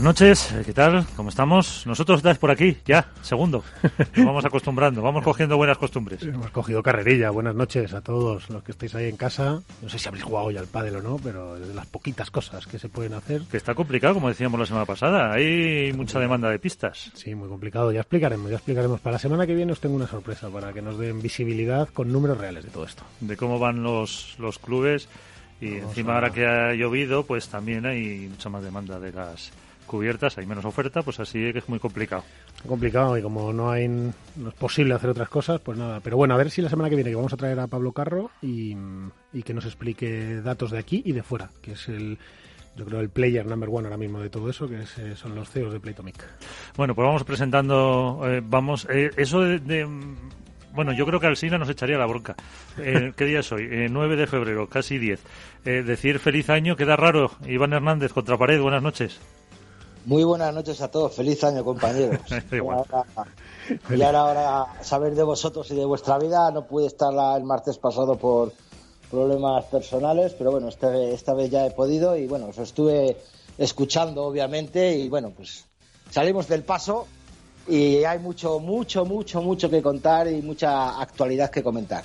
Buenas noches, ¿qué tal? ¿Cómo estamos? Nosotros estáis por aquí, ya, segundo. Nos vamos acostumbrando, vamos cogiendo buenas costumbres. Hemos cogido carrerilla. Buenas noches a todos los que estáis ahí en casa. No sé si habréis jugado ya al pádel o no, pero de las poquitas cosas que se pueden hacer. Que está complicado, como decíamos la semana pasada. Hay mucha demanda de pistas. Sí, muy complicado. Ya explicaremos, ya explicaremos. Para la semana que viene os tengo una sorpresa para que nos den visibilidad con números reales de todo esto. De cómo van los, los clubes. Y encima ahora que ha llovido, pues también hay mucha más demanda de las cubiertas, hay menos oferta, pues así que es muy complicado. Complicado y como no hay no es posible hacer otras cosas, pues nada. Pero bueno, a ver si la semana que viene que vamos a traer a Pablo Carro y, y que nos explique datos de aquí y de fuera, que es el yo creo el player number one ahora mismo de todo eso, que es, eh, son los CEOs de Playtomic. Bueno, pues vamos presentando, eh, vamos, eh, eso de, de, bueno, yo creo que Alsina nos echaría la bronca. Eh, ¿Qué día es hoy? Eh, 9 de febrero, casi 10. Eh, decir feliz año queda raro. Iván Hernández, contra pared, buenas noches. Muy buenas noches a todos, feliz año compañeros. Igual. y ahora, ahora saber de vosotros y de vuestra vida, no pude estar la- el martes pasado por problemas personales, pero bueno, esta, esta vez ya he podido y bueno, os estuve escuchando obviamente y bueno, pues salimos del paso y hay mucho, mucho, mucho, mucho que contar y mucha actualidad que comentar.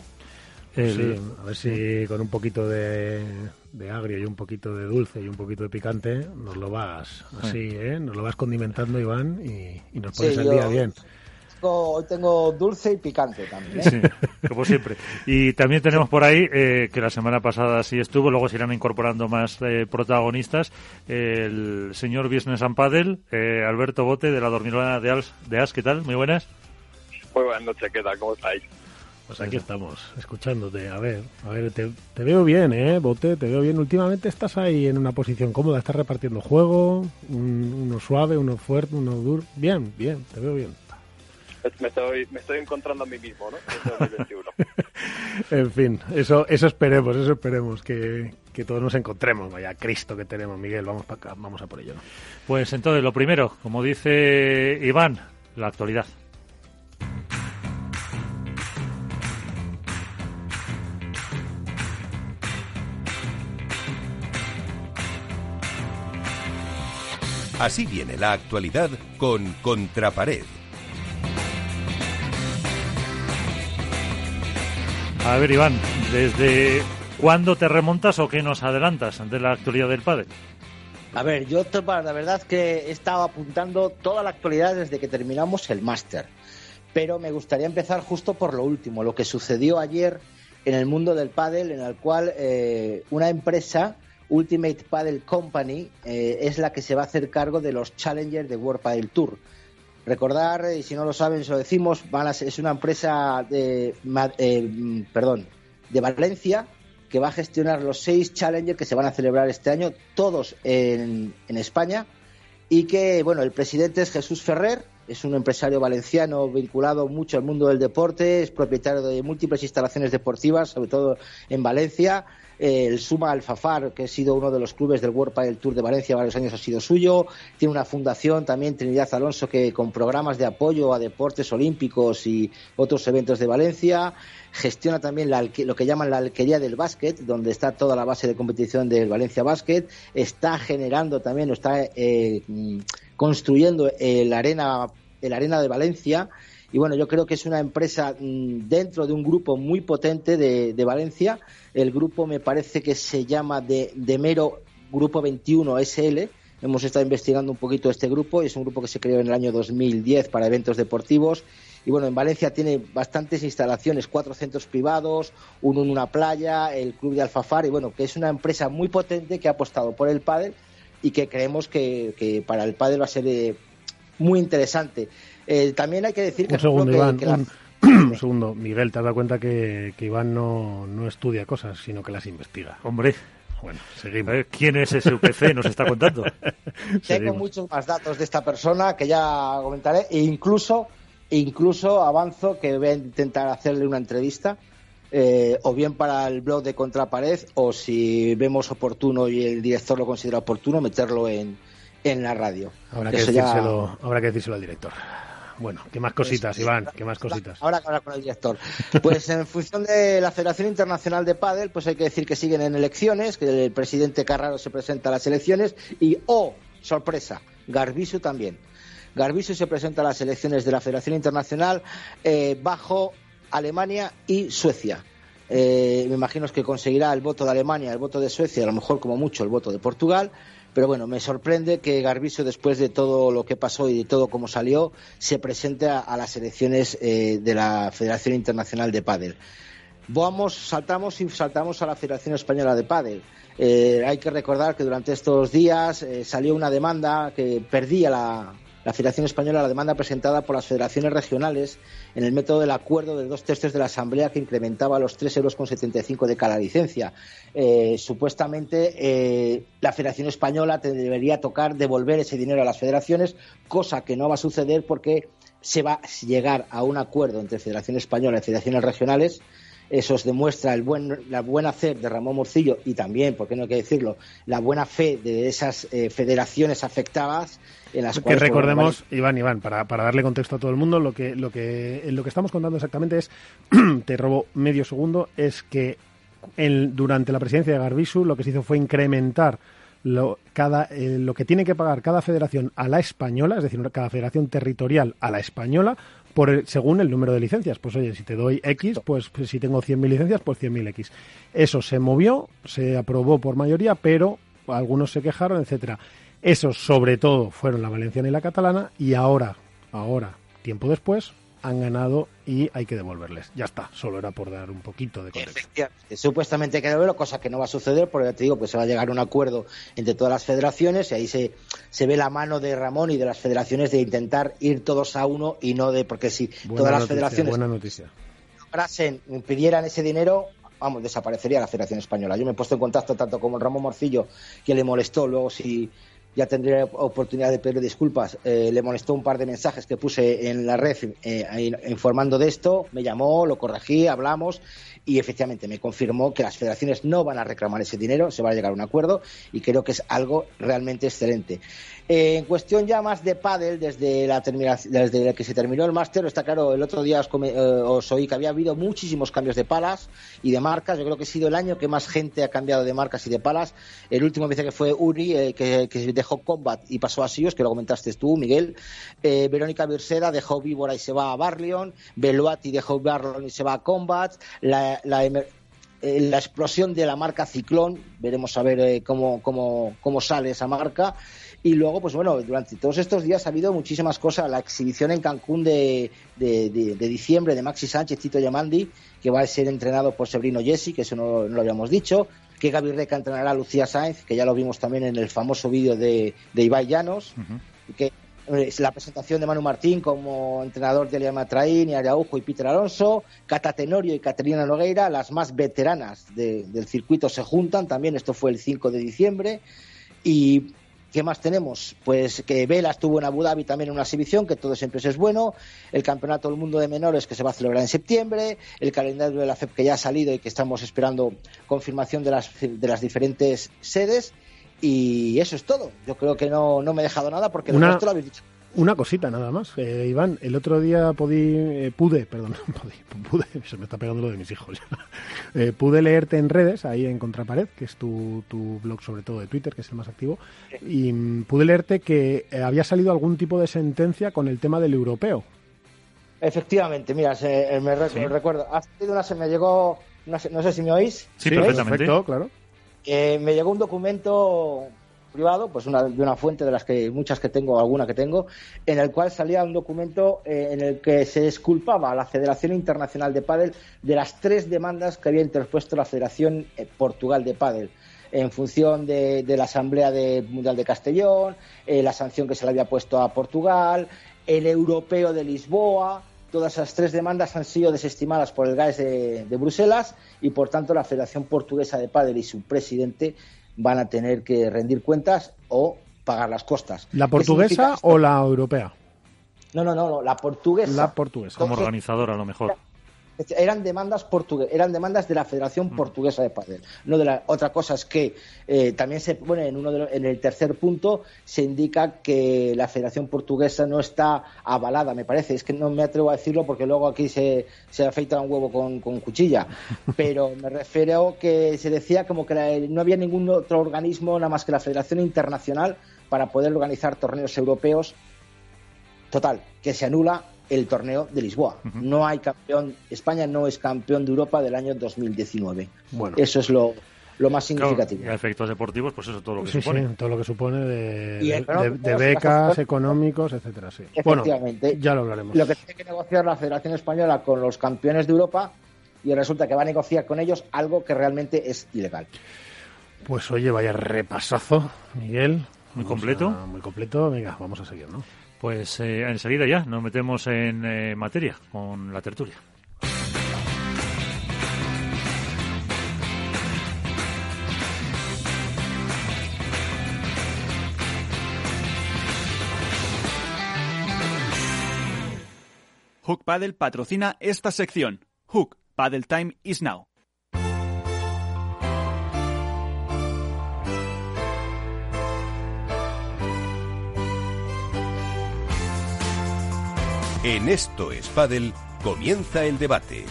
El- Sí, a ver si con un poquito de, de agrio y un poquito de dulce y un poquito de picante nos lo vas así, ¿eh? Nos lo vas condimentando, Iván, y, y nos pones Sí, yo- día bien. Tengo- hoy tengo dulce y picante también. ¿eh? Sí, como siempre. Y también tenemos por ahí, eh, que la semana pasada sí estuvo, luego se irán incorporando más eh, protagonistas, el señor Business and Paddle, eh, Alberto Bote, de la Dormilona de, Als, de As, ¿qué tal? Muy buenas. Muy buenas noches, ¿qué tal? ¿Cómo estáis? Pues aquí estamos, escuchándote. A ver, a ver, te, te veo bien, ¿eh, Bote? Te veo bien. Últimamente estás ahí en una posición cómoda, estás repartiendo juego, un- uno suave, uno fuerte, uno duro. Bien, bien, te veo bien. Me estoy, me estoy encontrando a mí mismo, ¿no? En 2021. En fin, eso, eso esperemos, eso esperemos, que, que todos nos encontremos. Vaya Cristo que tenemos, Miguel, vamos para acá, vamos a por ello. ¿no? Pues entonces, lo primero, como dice Iván, la actualidad. Así viene la actualidad con Contrapared. A ver, Iván, ¿desde cuándo te remontas o qué nos adelantas de la actualidad del padre? A ver, yo te- la verdad que he estado apuntando toda la actualidad desde que terminamos el máster. Pero me gustaría empezar justo por lo último, lo que sucedió ayer en el mundo del pádel, en el cual eh, una empresa, Ultimate Paddle Company, eh, es la que se va a hacer cargo de los Challengers de World Padel Tour. Recordar, y si no lo saben, se lo decimos, es una empresa de, eh, mm, perdón, de Valencia que va a gestionar los seis Challengers que se van a celebrar este año, todos en, en España, y que, bueno, el presidente es Jesús Ferrer, es un empresario valenciano vinculado mucho al mundo del deporte, es propietario de múltiples instalaciones deportivas, sobre todo en Valencia. Eh, el Suma Alfafar, que ha sido uno de los clubes del World Padel Tour de Valencia varios años, ha sido suyo. Tiene una fundación también, Trinidad Alonso, que con programas de apoyo a deportes olímpicos y otros eventos de Valencia. Gestiona también la lo que llaman la alquería del básquet, donde está toda la base de competición del Valencia Básquet. Está generando también, está eh, mm, construyendo el arena, el arena de Valencia. Y bueno, yo creo que es una empresa mm, dentro de un grupo muy potente de, de Valencia. El grupo me parece que se llama de, Mero Grupo 21 SL. Hemos estado investigando un poquito este grupo y es un grupo que se creó en el año 2010 para eventos deportivos. Y bueno, en Valencia tiene bastantes instalaciones, cuatro centros privados, uno en una playa, el club de Alfafar, y bueno, que es una empresa muy potente que ha apostado por el pádel y que creemos que, que para el pádel va a ser eh, muy interesante. Eh, también hay que decir que Un segundo, que- Iván, que la- un, un segundo. Miguel, te has dado cuenta que, que Iván no, no estudia cosas, sino que las investiga. Hombre, Bueno, seguimos. ¿quién es ese UPC? Nos está contando. Tengo Seguimos. muchos más datos de esta persona que ya comentaré e incluso, incluso avanzo que voy a intentar hacerle una entrevista eh, o bien para el blog de Contrapared, o si vemos oportuno y el director lo considera oportuno, meterlo en, en la radio. Habrá que, decírselo, habrá que decírselo al director. Bueno, ¿qué más cositas, Iván? ¿Qué más cositas? Ahora con el director. Pues en función de la Federación Internacional de Pádel, pues hay que decir que siguen en elecciones, que el presidente Carraro se presenta a las elecciones y, oh, sorpresa, Garbisu también. Garbisu se presenta a las elecciones de la Federación Internacional eh, bajo Alemania y Suecia. Eh, me imagino que conseguirá el voto de Alemania, el voto de Suecia, a lo mejor como mucho el voto de Portugal. Pero bueno, me sorprende que Garbiso, después de todo lo que pasó y de todo cómo salió, se presente a, las elecciones eh, de la Federación Internacional de Pádel. Vamos, saltamos y saltamos a la Federación Española de Pádel. Eh, hay que recordar que durante estos días eh, salió una demanda que perdía la, la Federación Española la demanda presentada por las federaciones regionales en el método del acuerdo de dos tercios de la Asamblea que incrementaba los 3,75 euros de cada licencia. Eh, supuestamente eh, la Federación Española debería tocar devolver ese dinero a las federaciones, cosa que no va a suceder porque se va a llegar a un acuerdo entre Federación Española y federaciones regionales eso demuestra el buen, la buena hacer de Ramón Morcillo y también, por qué no hay que decirlo, la buena fe de esas eh, federaciones afectadas en las que recordemos, Iván, Iván, para, para, darle contexto a todo el mundo, lo que, lo que, lo que estamos contando exactamente es, te robo medio segundo, es que el, durante la presidencia de Garbisu lo que se hizo fue incrementar lo, cada, eh, lo que tiene que pagar cada federación a la española, es decir, cada federación territorial a la española, por según el número de licencias. Pues oye, si te doy X, pues, pues si tengo 100.000 licencias, pues 100.000 X. Eso se movió, se aprobó por mayoría, pero algunos se quejaron, etcétera. Esos, sobre todo, fueron la valenciana y la catalana, y ahora, ahora, tiempo después, han ganado y hay que devolverles. Ya está, solo era por dar un poquito de contexto. Supuestamente hay que devolverlo, cosa que no va a suceder, porque ya te digo, pues se va a llegar a un acuerdo entre todas las federaciones y ahí se, se ve la mano de Ramón y de las federaciones de intentar ir todos a uno y no de, porque si todas las federaciones buena noticia. pidieran ese dinero, vamos, desaparecería la Federación Española. Yo me he puesto en contacto tanto con Ramón Morcillo, que le molestó, luego si ya tendré oportunidad de pedir disculpas. Eh, le molestó un par de mensajes que puse en la red eh, informando de esto, me llamó, lo corregí, hablamos y efectivamente me confirmó que las federaciones no van a reclamar ese dinero, se va a llegar a un acuerdo y creo que es algo realmente excelente. Eh, en cuestión ya más de pádel, desde la desde que se terminó el máster, está claro, el otro día eh, os, oí que había habido muchísimos cambios de palas y de marcas. Yo creo que ha sido el año que más gente ha cambiado de marcas y de palas. El último dice que fue Uri, eh, que, dejó Combat y pasó a Sios, que lo comentaste tú, Miguel. Verónica Virseda dejó Víbora y se va a Barleon. Beluati dejó Barleon y se va a Combat. La, la, la explosión de la marca Ciclón, veremos a ver cómo, cómo, cómo sale esa marca. Y luego, pues bueno, durante todos estos días ha habido muchísimas cosas. La exhibición en Cancún de, de, diciembre de Maxi Sánchez, Tito Yamandi, que va a ser entrenado por Sebrino Jesse, que eso no, lo habíamos dicho. Que Gaby Reca entrenará a Lucía Sainz, que ya lo vimos también en el famoso vídeo de, de Ibai Llanos. que la presentación de Manu Martín como entrenador de Eliana Traín y Araujo y Peter Alonso, Cata Tenorio y Caterina Nogueira, las más veteranas del circuito se juntan, también esto fue el 5 de diciembre, y ¿Qué más tenemos? Pues que Vela estuvo en Abu Dhabi también en una exhibición, que todo siempre es bueno. El Campeonato del Mundo de Menores que se va a celebrar en septiembre. El calendario de la FEP que ya ha salido y que estamos esperando confirmación de las, de las diferentes sedes. Y eso es todo. Yo creo que no, no me he dejado nada porque una, lo habéis dicho. Una cosita nada más, eh, Iván. El otro día eh, pude, perdón, pude, se me está pegando lo de mis hijos. Eh, pude leerte en redes, ahí en Contrapared, que es tu, tu, blog sobre todo de Twitter, que es el más activo, y mm, pude leerte que había salido algún tipo de sentencia con el tema del europeo. Efectivamente, mira, me recuerdo, hace una se me llegó, no sé, no sé si me oís. Sí, perfectamente. claro. me llegó un documento privado, pues una, de una fuente de las que muchas que tengo, alguna que tengo, en el cual salía un documento eh, en el que se disculpaba a la Federación Internacional de Padel de las tres demandas que había interpuesto la Federación eh, Portugal de Padel en función de, la Asamblea Mundial de Castellón, eh, la sanción que se le había puesto a Portugal, el Europeo de Lisboa, todas esas tres demandas han sido desestimadas por el GAES de, de, Bruselas y, por tanto, la Federación Portuguesa de Padel y su presidente van a tener que rendir cuentas o pagar las costas. ¿La portuguesa o la europea? No, no, no, la portuguesa. La portuguesa. Como organizadora, a lo mejor. Eran demandas portuguesas, eran demandas de la Federación Mm. Portuguesa de Padel. No de la otra cosa es que eh, también se pone en uno de lo- en el tercer punto se indica que la Federación Portuguesa no está avalada, me parece. Es que no me atrevo a decirlo porque luego aquí se, se afeita un huevo con, con cuchilla. Pero me refiero que se decía como que la- no había ningún otro organismo nada más que la Federación Internacional para poder organizar torneos europeos Total, que se anula el torneo de Lisboa. No hay campeón, España no es campeón de Europa del año 2019. Bueno. Eso es lo, lo más Claro, significativo. y a efectos deportivos, pues eso, todo lo que Sí, supone. sí, todo lo que supone de, Y de- económicos, de- de becas, económicos, etcétera, sí. Bueno, Efectivamente. ya lo hablaremos. Lo que tiene que negociar la Federación Española con los campeones de Europa y resulta que va a negociar con ellos algo que realmente es ilegal. Pues oye, vaya repasazo, Miguel. Muy Vamos completo. a- muy completo. Venga, vamos a seguir, ¿no? Pues eh, enseguida ya nos metemos en eh, materia con la tertulia. Hook Paddle patrocina esta sección. Hook Paddle Time is now. En Esto es Padel comienza el debate.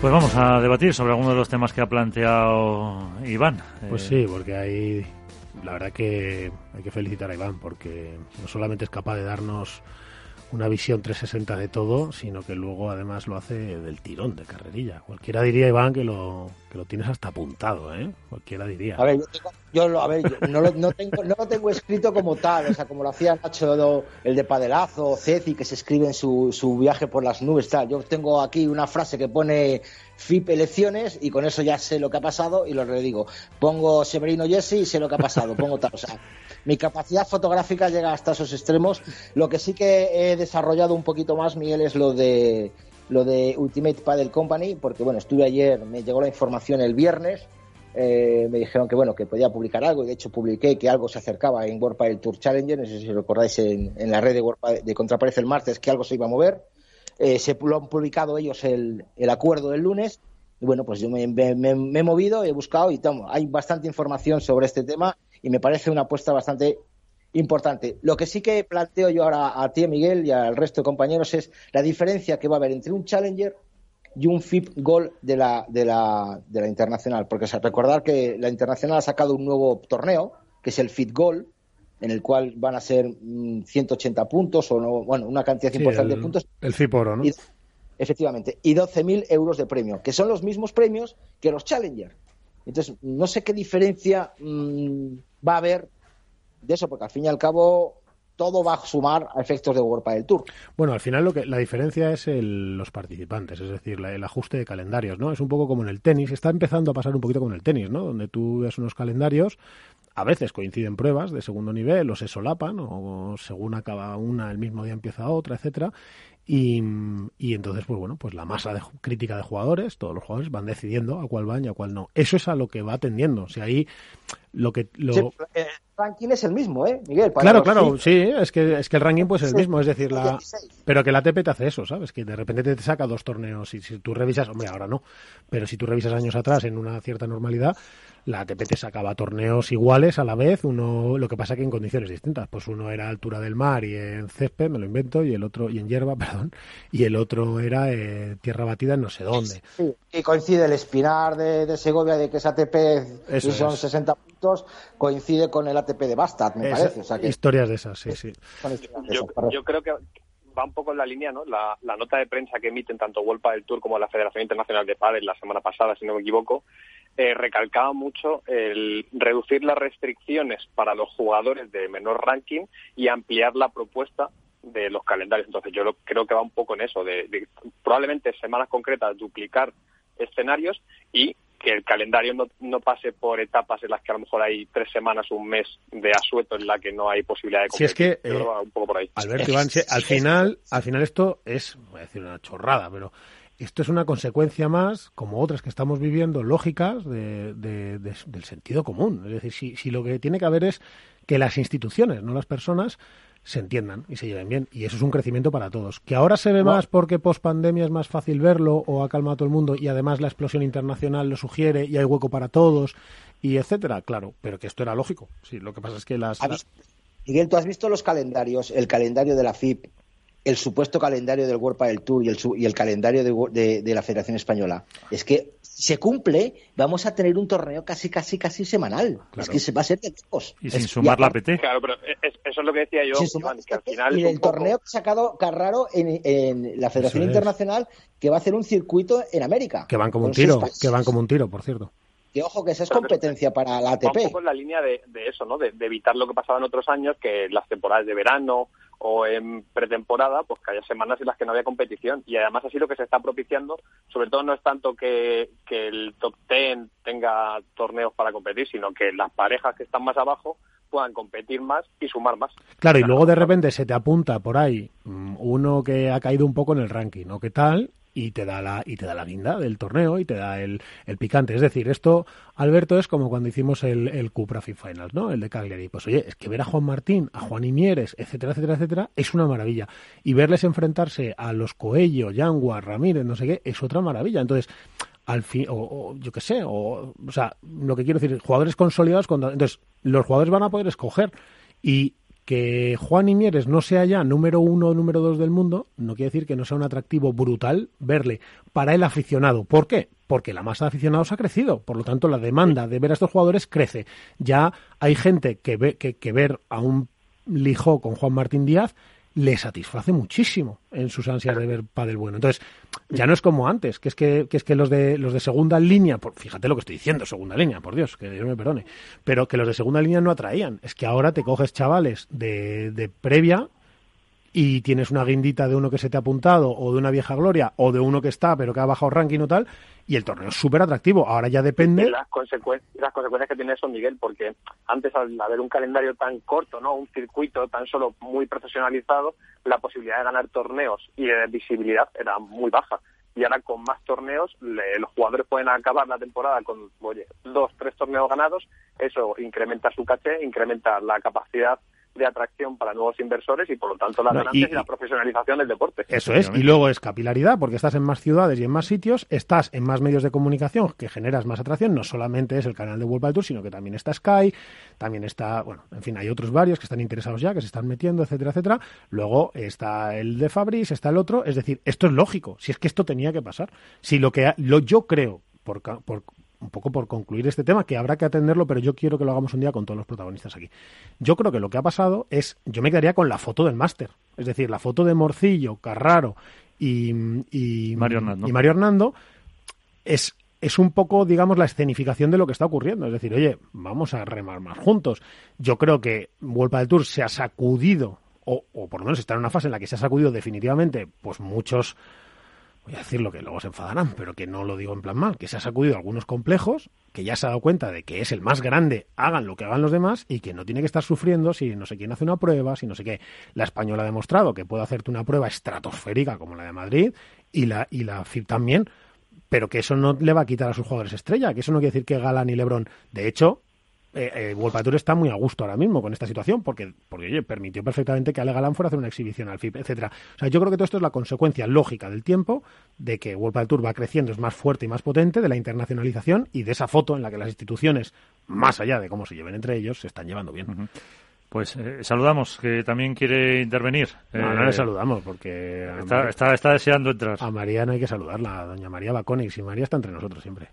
Pues vamos a debatir sobre algunos de los temas que ha planteado Iván. Pues Eh, sí, porque hay. La verdad que hay que felicitar a Iván, porque no solamente es capaz de darnos una visión 360 de todo, sino que luego además lo hace del tirón, de carrerilla. Cualquiera diría, Iván, que lo, que lo tienes hasta apuntado, ¿eh? Cualquiera diría. A ver, yo, tengo- yo lo, a ver, yo no, lo, tengo, escrito como tal, o sea, como lo hacía Nacho, el de Padelazo, Ceci, que se escribe en su, su viaje por las nubes, tal. Yo tengo aquí una frase que pone FIP elecciones y con eso ya sé lo que ha pasado y lo redigo. Pongo Severino Jesse y sé lo que ha pasado, pongo tal, o sea, mi capacidad fotográfica llega hasta esos extremos. Lo que sí que he desarrollado un poquito más, Miguel, es lo de lo de Ultimate Paddle Company, porque bueno, estuve ayer, me llegó la información el viernes, eh, me dijeron que bueno, que podía publicar algo, y de hecho publiqué que algo se acercaba en World Padel Tour Challenger, no sé si recordáis en, en la red de, de Contraparece el martes que algo se iba a mover. Eh, se lo han publicado ellos el, el acuerdo del lunes. Y bueno, pues yo me- me- me he movido, he buscado y tomo, hay bastante información sobre este tema y me parece una apuesta bastante importante. Lo que sí que planteo yo ahora a ti, Miguel, y al resto de compañeros es la diferencia que va a haber entre un Challenger y un FIP Gold de la, de la, de la Internacional. Porque o sea, recordar que la Internacional ha sacado un nuevo torneo, que es el FIP Gold, en el cual van a ser mm, 180 puntos o no, bueno, una cantidad Sí, importante el, de puntos. el Ciporo, ¿no? Y- efectivamente, y 12.000 euros de premio, que son los mismos premios que los Challenger. Entonces, no sé qué diferencia mm, va a haber de eso, porque al fin y al cabo todo va a sumar a efectos de World del Tour. Bueno, al final lo que la diferencia es el- los participantes, es decir, la- el ajuste de calendarios, ¿no? Es un poco como en el tenis, está empezando a pasar un poquito con el tenis, ¿no? Donde tú ves unos calendarios, a veces coinciden pruebas de segundo nivel o se solapan o según acaba una el mismo día empieza otra, etcétera. Y, y entonces, pues bueno, pues la masa de, crítica de jugadores, todos los jugadores van decidiendo a cuál van y a cuál no. Eso es a lo que va tendiendo. O sea, ahí lo que lo, Sí, el ranking es el mismo, ¿eh, Miguel? Para Claro, claro, sí, es que, es que el ranking pues es el mismo, es decir, la, 16. pero que la ATP te hace eso, ¿sabes? Que de repente te saca dos torneos y si tú revisas, hombre, ahora no, pero si tú revisas años atrás en una cierta normalidad, la ATP te sacaba torneos iguales a la vez, uno, lo que pasa que en condiciones distintas, pues uno era a altura del mar y en césped, me lo invento, y el otro, y en hierba, perdón, y el otro era eh, tierra batida en no sé dónde. Sí, y coincide el Espinar de, de Segovia, de que es ATP, Eso y son es. 60 puntos, coincide con el ATP de Bastard, me Esa- parece. O sea que Historias de esas, sí, sí. Yo, esas, para- yo creo que va un poco en la línea, ¿no? La, la nota de prensa que emiten tanto World Padel Tour como la Federación Internacional de Padel la semana pasada, si no me equivoco, eh, recalcaba mucho el reducir las restricciones para los jugadores de menor ranking y ampliar la propuesta de los calendarios. Entonces yo lo- creo que va un poco en eso, de, de probablemente semanas concretas duplicar escenarios y que el calendario no, no pase por etapas en las que a lo mejor hay tres semanas, un mes de asueto en la que no hay posibilidad de Si es competir. que, eh, un poco por ahí. Alberto Iván, al final, al final esto es, voy a decir una chorrada, pero esto es una consecuencia más, como otras que estamos viviendo, lógicas de, de- de- del sentido común. Es decir, si, si lo que tiene que haber es que las instituciones, no las personas, se entiendan y se lleven bien. Y eso es un crecimiento para todos. Que ahora se ve más porque post pandemia es más fácil verlo o ha calmado a todo el mundo y además la explosión internacional lo sugiere y hay hueco para todos y etcétera, claro, pero que esto era lógico. Sí, lo que pasa es que las, ¿Has visto- Miguel, ¿tú has visto los calendarios? El calendario de la FIP, el supuesto calendario del World del Tour y el, su- y el calendario de, de- de la Federación Española. Es que si se cumple, vamos a tener un torneo casi, casi, casi semanal. Es que se va a ser de lejos. Y sin Es- sumar la aparte- PT. Claro, pero es- eso es lo que decía yo, sin sumar Iván, que al final y el poco- torneo que ha sacado Carraro en, en la Federación es. Internacional que va a hacer un circuito en América. que van como un tiro, que van como un tiro, por cierto. Que ojo, que esa es Pero- competencia para la va un ATP. poco en la línea de, de eso, ¿no? De, de evitar lo que pasaba en otros años, que las temporadas de verano o en pretemporada, pues que haya semanas en las que no había competición. Y además así lo que se está propiciando, sobre todo no es tanto que, que el top ten tenga torneos para competir, sino que las parejas que están más abajo puedan competir más y sumar más. Claro, y luego de repente se te apunta por ahí mm, uno que ha caído un poco en el ranking, ¿no? ¿Qué tal? Y te da la, y te da la guinda del torneo y te da el, el picante. Es decir, esto, Alberto, es como cuando hicimos el, el Cupra Fit Finals, ¿no? El de Cagliari. Pues oye, es que ver a Juan Martín, a Juan Imieres, etcétera, etcétera, etcétera, es una maravilla. Y verles enfrentarse a los Coello, Yangua, Ramírez, no sé qué, es otra maravilla. Entonces, al fin, o, yo qué sé, o, o sea, lo que quiero decir, jugadores consolidados, contra- entonces los jugadores van a poder escoger y que Juan Imieres no sea ya número uno o número dos del mundo, no quiere decir que no sea un atractivo brutal verle para el aficionado. ¿Por qué? Porque la masa de aficionados ha crecido, por lo tanto la demanda de ver a estos jugadores crece. Ya hay gente que ve que, que ver a un Lijó con Juan Martín Díaz le satisface muchísimo en sus ansias de ver pádel bueno. Entonces, ya no es como antes, que es que, que es que los de los de segunda línea, por, fíjate lo que estoy diciendo, segunda línea, por Dios, que Dios me perdone, pero que los de segunda línea no atraían. Es que ahora te coges chavales de, de previa y tienes una guindita de uno que se te ha apuntado o de una vieja gloria o de uno que está pero que ha bajado ranking o tal y el torneo es súper atractivo. Ahora ya depende. las, las consecuencias que tiene eso, Miguel, porque antes al haber un calendario tan corto, no un circuito tan solo muy profesionalizado, la posibilidad de ganar torneos y de visibilidad era muy baja. Y ahora con más torneos, le- los jugadores pueden acabar la temporada con, oye, dos, tres torneos ganados. Eso incrementa su caché, incrementa la capacidad de atracción para nuevos inversores y por lo tanto las No, ganancias y- y, la profesionalización del deporte. Eso es, y luego es capilaridad, porque estás en más ciudades y en más sitios, estás en más medios de comunicación que generas más atracción, no solamente es el canal de World Tour, sino que también está Sky, también está, bueno, en fin, hay otros varios que están interesados ya, que se están metiendo, etcétera, etcétera. Luego está el de Fabris, está el otro, es decir, esto es lógico, si es que esto tenía que pasar. Si lo que ha- lo yo creo, por, ca- por un poco por concluir este tema, que habrá que atenderlo, pero yo quiero que lo hagamos un día con todos los protagonistas aquí. Yo creo que lo que ha pasado es, yo me quedaría con la foto del máster, es decir, la foto de Morcillo, Carraro y, y Mario Hernando. y Mario Hernando es, es un poco, digamos, la escenificación de lo que está ocurriendo. Es decir, oye, vamos a remar más juntos. Yo creo que Vuelta del Tour se ha sacudido, o, o por lo menos está en una fase en la que se ha sacudido definitivamente, pues muchos voy a decir lo que luego se enfadarán, pero que no lo digo en plan mal, que se ha sacudido algunos complejos, que ya se ha dado cuenta de que es el más grande, hagan lo que hagan los demás y que no tiene que estar sufriendo si no sé quién hace una prueba, si no sé qué. La española ha demostrado que puede hacerte una prueba estratosférica como la de Madrid y la, y la FIP también, pero que eso no le va a quitar a sus jugadores estrella, que eso no quiere decir que Galán y Lebron, de hecho, eh, eh, World Tour está muy a gusto ahora mismo con esta situación porque, porque oye, permitió perfectamente que Ale Galán fuera a hacer una exhibición al FIP, etcétera. O sea, yo creo que todo esto es la consecuencia lógica del tiempo de que World Tour va creciendo, es más fuerte y más potente, de la internacionalización y de esa foto en la que las instituciones, más allá de cómo se lleven entre ellos, se están llevando bien. Pues eh, saludamos, que también quiere intervenir. No, Eh, no le saludamos porque Está, María, está, está deseando entrar. a María no hay que saludarla, a doña María Baconix y María está entre nosotros siempre.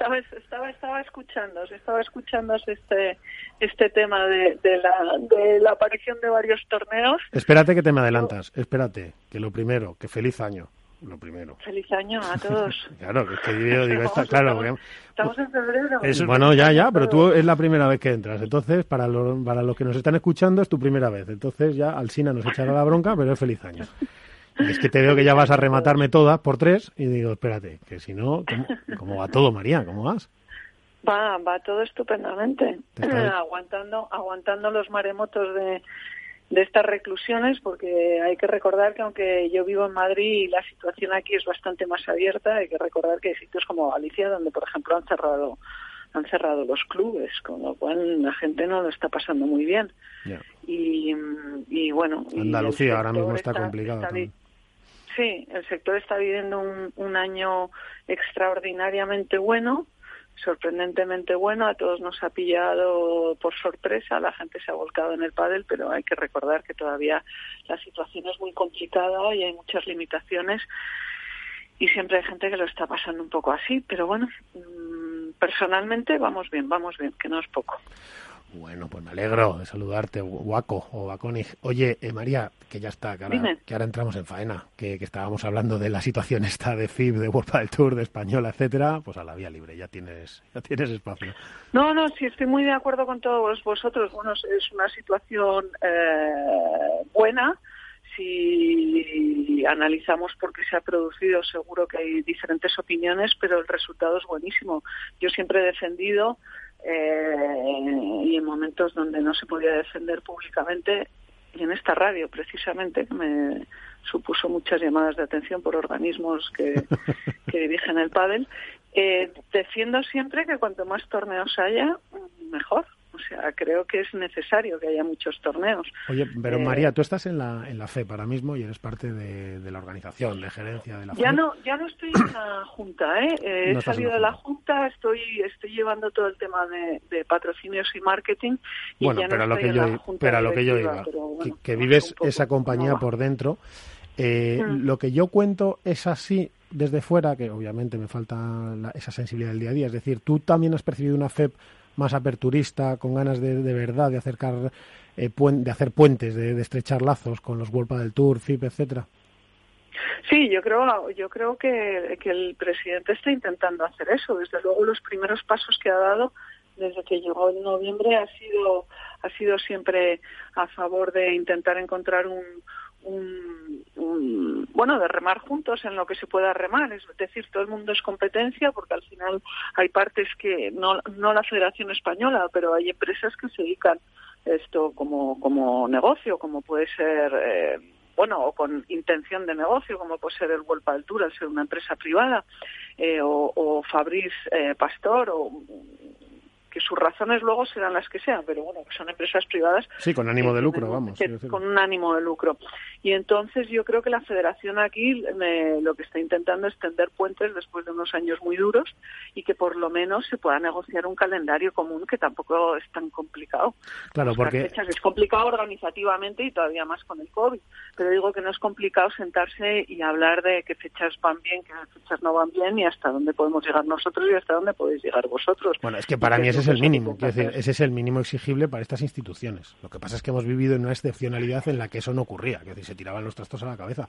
Estaba estaba estaba escuchando estaba escuchando este este tema de, de la de la aparición de varios torneos Espérate que te me adelantas, espérate, que lo primero, que feliz año, lo primero. feliz año a todos Claro, que es que yo digo, claro, estamos, en febrero Eso- Bueno, ya, ya, pero tú es la primera vez que entras. Entonces, para, lo- para los que nos están escuchando, es tu primera vez. Entonces, ya Alsina nos echará la bronca, pero es feliz año. Es que te veo que ya vas a rematarme todas por tres y digo, espérate, que si no, ¿cómo, cómo va todo, María? ¿Cómo vas? va va todo estupendamente Te está- aguantando aguantando los maremotos de de estas reclusiones, porque hay que recordar que aunque yo vivo en Madrid y la situación aquí es bastante más abierta, hay que recordar que hay sitios como Galicia donde, por ejemplo, han cerrado han cerrado los clubes, con lo cual la gente no lo está pasando muy bien. Y, y, bueno. Andalucía ahora mismo está, complicado. Sí, el sector está viviendo un, un año extraordinariamente bueno sorprendentemente bueno, a todos nos ha pillado por sorpresa, la gente se ha volcado en el pádel, pero hay que recordar que todavía la situación es muy complicada y hay muchas limitaciones. Y siempre hay gente que lo está pasando un poco así, pero bueno, mm, personalmente vamos bien, vamos bien, que no es poco. Bueno, pues me alegro de saludarte, Waco o Waconi. Oye, eh, María, que ya está, que ahora, entramos en faena, que, estábamos hablando de la situación esta de FIB, de World del Tour, de Española, etcétera, pues a la vía libre, ya tienes, ya tienes espacio. No, no, sí, estoy muy de acuerdo con todos vosotros. Bueno, es una situación eh, buena. Si analizamos por qué se ha producido, seguro que hay diferentes opiniones, pero el resultado es buenísimo. Yo siempre he defendido eh, y en momentos donde no se podía defender públicamente y en esta radio precisamente que me supuso muchas llamadas de atención por organismos que, que dirigen el pádel eh, defiendo siempre que cuanto más torneos haya mejor o sea, creo que es necesario que haya muchos torneos. Oye, pero eh, María, tú estás en la, en la FEP ahora mismo y eres parte de, la organización, de gerencia de la ya No, ya no estoy en la Junta, ¿eh? eh he salido de la Junta, estoy, estoy llevando todo el tema de, patrocinios y marketing. Y bueno, pero, lo que yo, pero a lo que yo iba, que, vives esa compañía por dentro. Eh, mm. Lo que yo cuento es así desde fuera, que obviamente me falta esa sensibilidad del día a día. Es decir, tú también has percibido una FEP más aperturista, con ganas de, de verdad de acercar, eh, de hacer puentes, de, estrechar lazos con los World del Tour, FIP, etcétera? Sí, yo creo, yo creo que, que el presidente está intentando hacer eso. Desde luego, los primeros pasos que ha dado desde que llegó en noviembre ha sido ha sido siempre a favor de intentar encontrar un, un, bueno de remar juntos en lo que se pueda remar. Es decir todo el mundo es competencia porque al final hay partes que no no la Federación española pero hay empresas que se dedican esto como como negocio como puede ser eh, bueno, o con intención de negocio, como puede ser el World Altura, al ser una empresa privada, eh, o, o Fabriz eh, Pastor, o que sus razones luego serán las que sean, pero bueno, que son empresas privadas. Sí, con ánimo de lucro, vamos. con un ánimo de lucro. Y entonces yo creo que la federación aquí lo que está intentando es tender puentes después de unos años muy duros y que por lo menos se pueda negociar un calendario común que tampoco es tan complicado. Claro, porque... Fechas es complicado organizativamente y todavía más con el COVID, pero digo que no es complicado sentarse y hablar de qué fechas van bien, qué fechas no van bien y hasta dónde podemos llegar nosotros y hasta dónde podéis llegar vosotros. Bueno, es que para mí es ese es el mínimo. decir, ese es el mínimo exigible para estas instituciones. Lo que pasa es que hemos vivido en una excepcionalidad en la que eso no ocurría, que decir, se tiraban los trastos a la cabeza.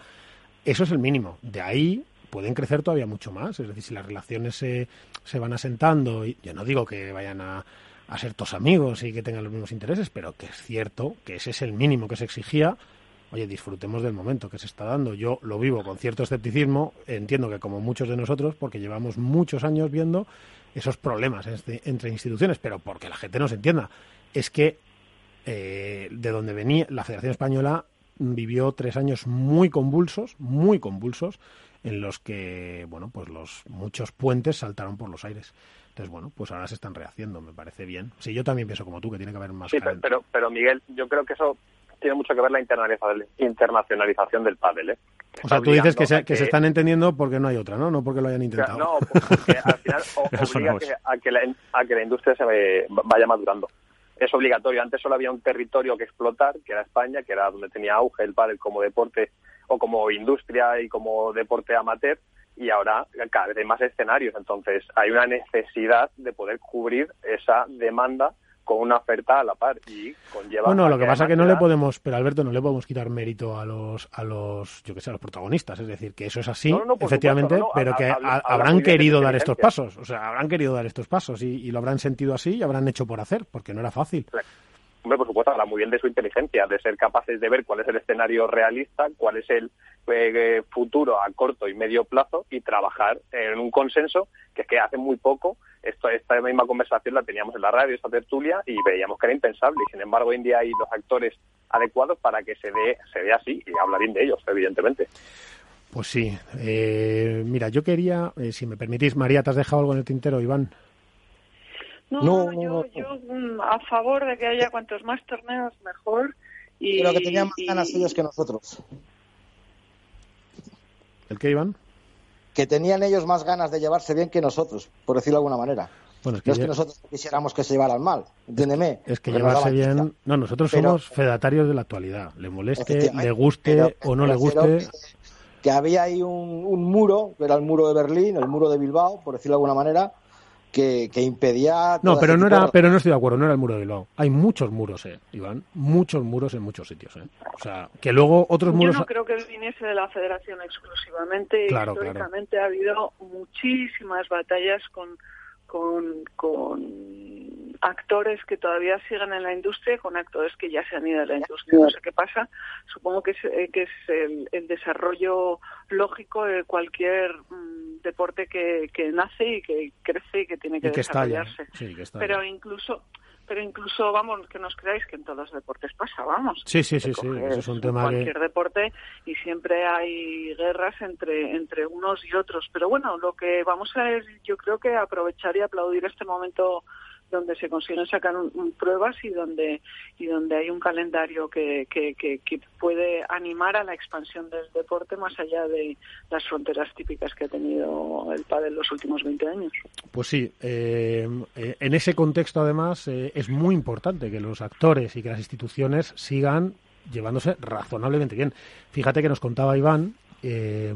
Eso es el mínimo. De ahí pueden crecer todavía mucho más. Es decir, si las relaciones se, se van asentando, y yo no digo que vayan a, a ser todos amigos y que tengan los mismos intereses, pero que es cierto que ese es el mínimo que se exigía oye, disfrutemos del momento que se está dando. Yo lo vivo con cierto escepticismo, entiendo que como muchos de nosotros, porque llevamos muchos años viendo esos problemas entre instituciones, pero porque la gente no se entienda. Es que eh, de donde venía la Federación Española vivió tres años muy convulsos, muy convulsos, en los que, bueno, pues los muchos puentes saltaron por los aires. Entonces, bueno, pues ahora se están rehaciendo, me parece bien. Sí, yo también pienso como tú, que tiene que haber más. Sí, pero, pero, Miguel, yo creo que eso tiene mucho que ver la internacionalización del pádel. ¿eh? O sea, tú dices que se, que, se están entendiendo porque no hay otra, ¿no? No porque lo hayan intentado. no, porque al final obliga a, que la, a que la industria se vaya madurando. Es obligatorio. Antes solo había un territorio que explotar, que era España, que era donde tenía auge el pádel como deporte o como industria y como deporte amateur y ahora cada vez hay más escenarios. Entonces hay una necesidad de poder cubrir esa demanda con una oferta a la par y conlleva bueno lo que, pasa es que no le podemos pero Alberto no le podemos quitar mérito a los a los yo que sé a los protagonistas. Es decir que eso es así efectivamente pero que habrán querido dar estos pasos o sea habrán querido dar estos pasos y, lo habrán sentido así y habrán hecho por hacer porque no era fácil hombre, por supuesto, habla muy bien de su inteligencia, de ser capaces de ver cuál es el escenario realista, cuál es el eh, futuro a corto y medio plazo y trabajar en un consenso que es que hace muy poco esto, esta misma conversación la teníamos en la radio, esta tertulia, y veíamos que era impensable. Y sin embargo, hoy en día hay los actores adecuados para que se dé, se dé así y hablar bien de ellos, evidentemente. Pues sí. Eh, mira, yo quería, eh, si me permitís, María, ¿te has dejado algo en el tintero, Iván? No, yo, yo mm, a favor de que haya cuantos más torneos mejor. Y, Pero que tenían más ganas ellos que nosotros. ¿El qué, Iván? Que tenían ellos más ganas de llevarse bien que nosotros, por decirlo de alguna manera. Bueno, es que no es ya- que nosotros quisiéramos que se llevaran mal, entiéndeme. Es que llevarse bien. No, nosotros Pero- somos fedatarios de la actualidad. Le moleste, le guste pero o no le guste. que había ahí un, un muro, que era el muro de Berlín, el muro de Bilbao, por decirlo de alguna manera, que, que impedía. No, pero no era, de- pero no estoy de acuerdo, no era el muro de Bilbao. Hay muchos muros, eh, Iván, muchos muros en muchos sitios, eh. O sea, que luego otros Yo muros. no creo que viniese de la federación exclusivamente. Claro, Históricamente ha habido muchísimas batallas con, con, con actores que todavía siguen en la industria con actores que ya se han ido de la industria. No sé qué pasa. Supongo que es, eh, que es el, el desarrollo lógico de cualquier mm, deporte que, que nace y que crece y que tiene que, y que estalla. desarrollarse. Sí, que. Pero incluso pero incluso, vamos, que nos creáis que en todos los deportes pasa, vamos. Sí, sí, sí, sí, eso es un tema que- Cualquier deporte y siempre hay guerras entre, entre unos y otros. Pero bueno, lo que vamos a es, yo creo que aprovechar y aplaudir este momento donde se consiguen sacar un- pruebas y donde y donde hay un calendario que, que, que, que puede animar a la expansión del deporte más allá de las fronteras típicas que ha tenido el pádel los últimos 20 años. Pues sí, eh, eh, en ese contexto además eh, es muy importante que los actores y que las instituciones sigan llevándose razonablemente bien. Fíjate que nos contaba Iván, eh,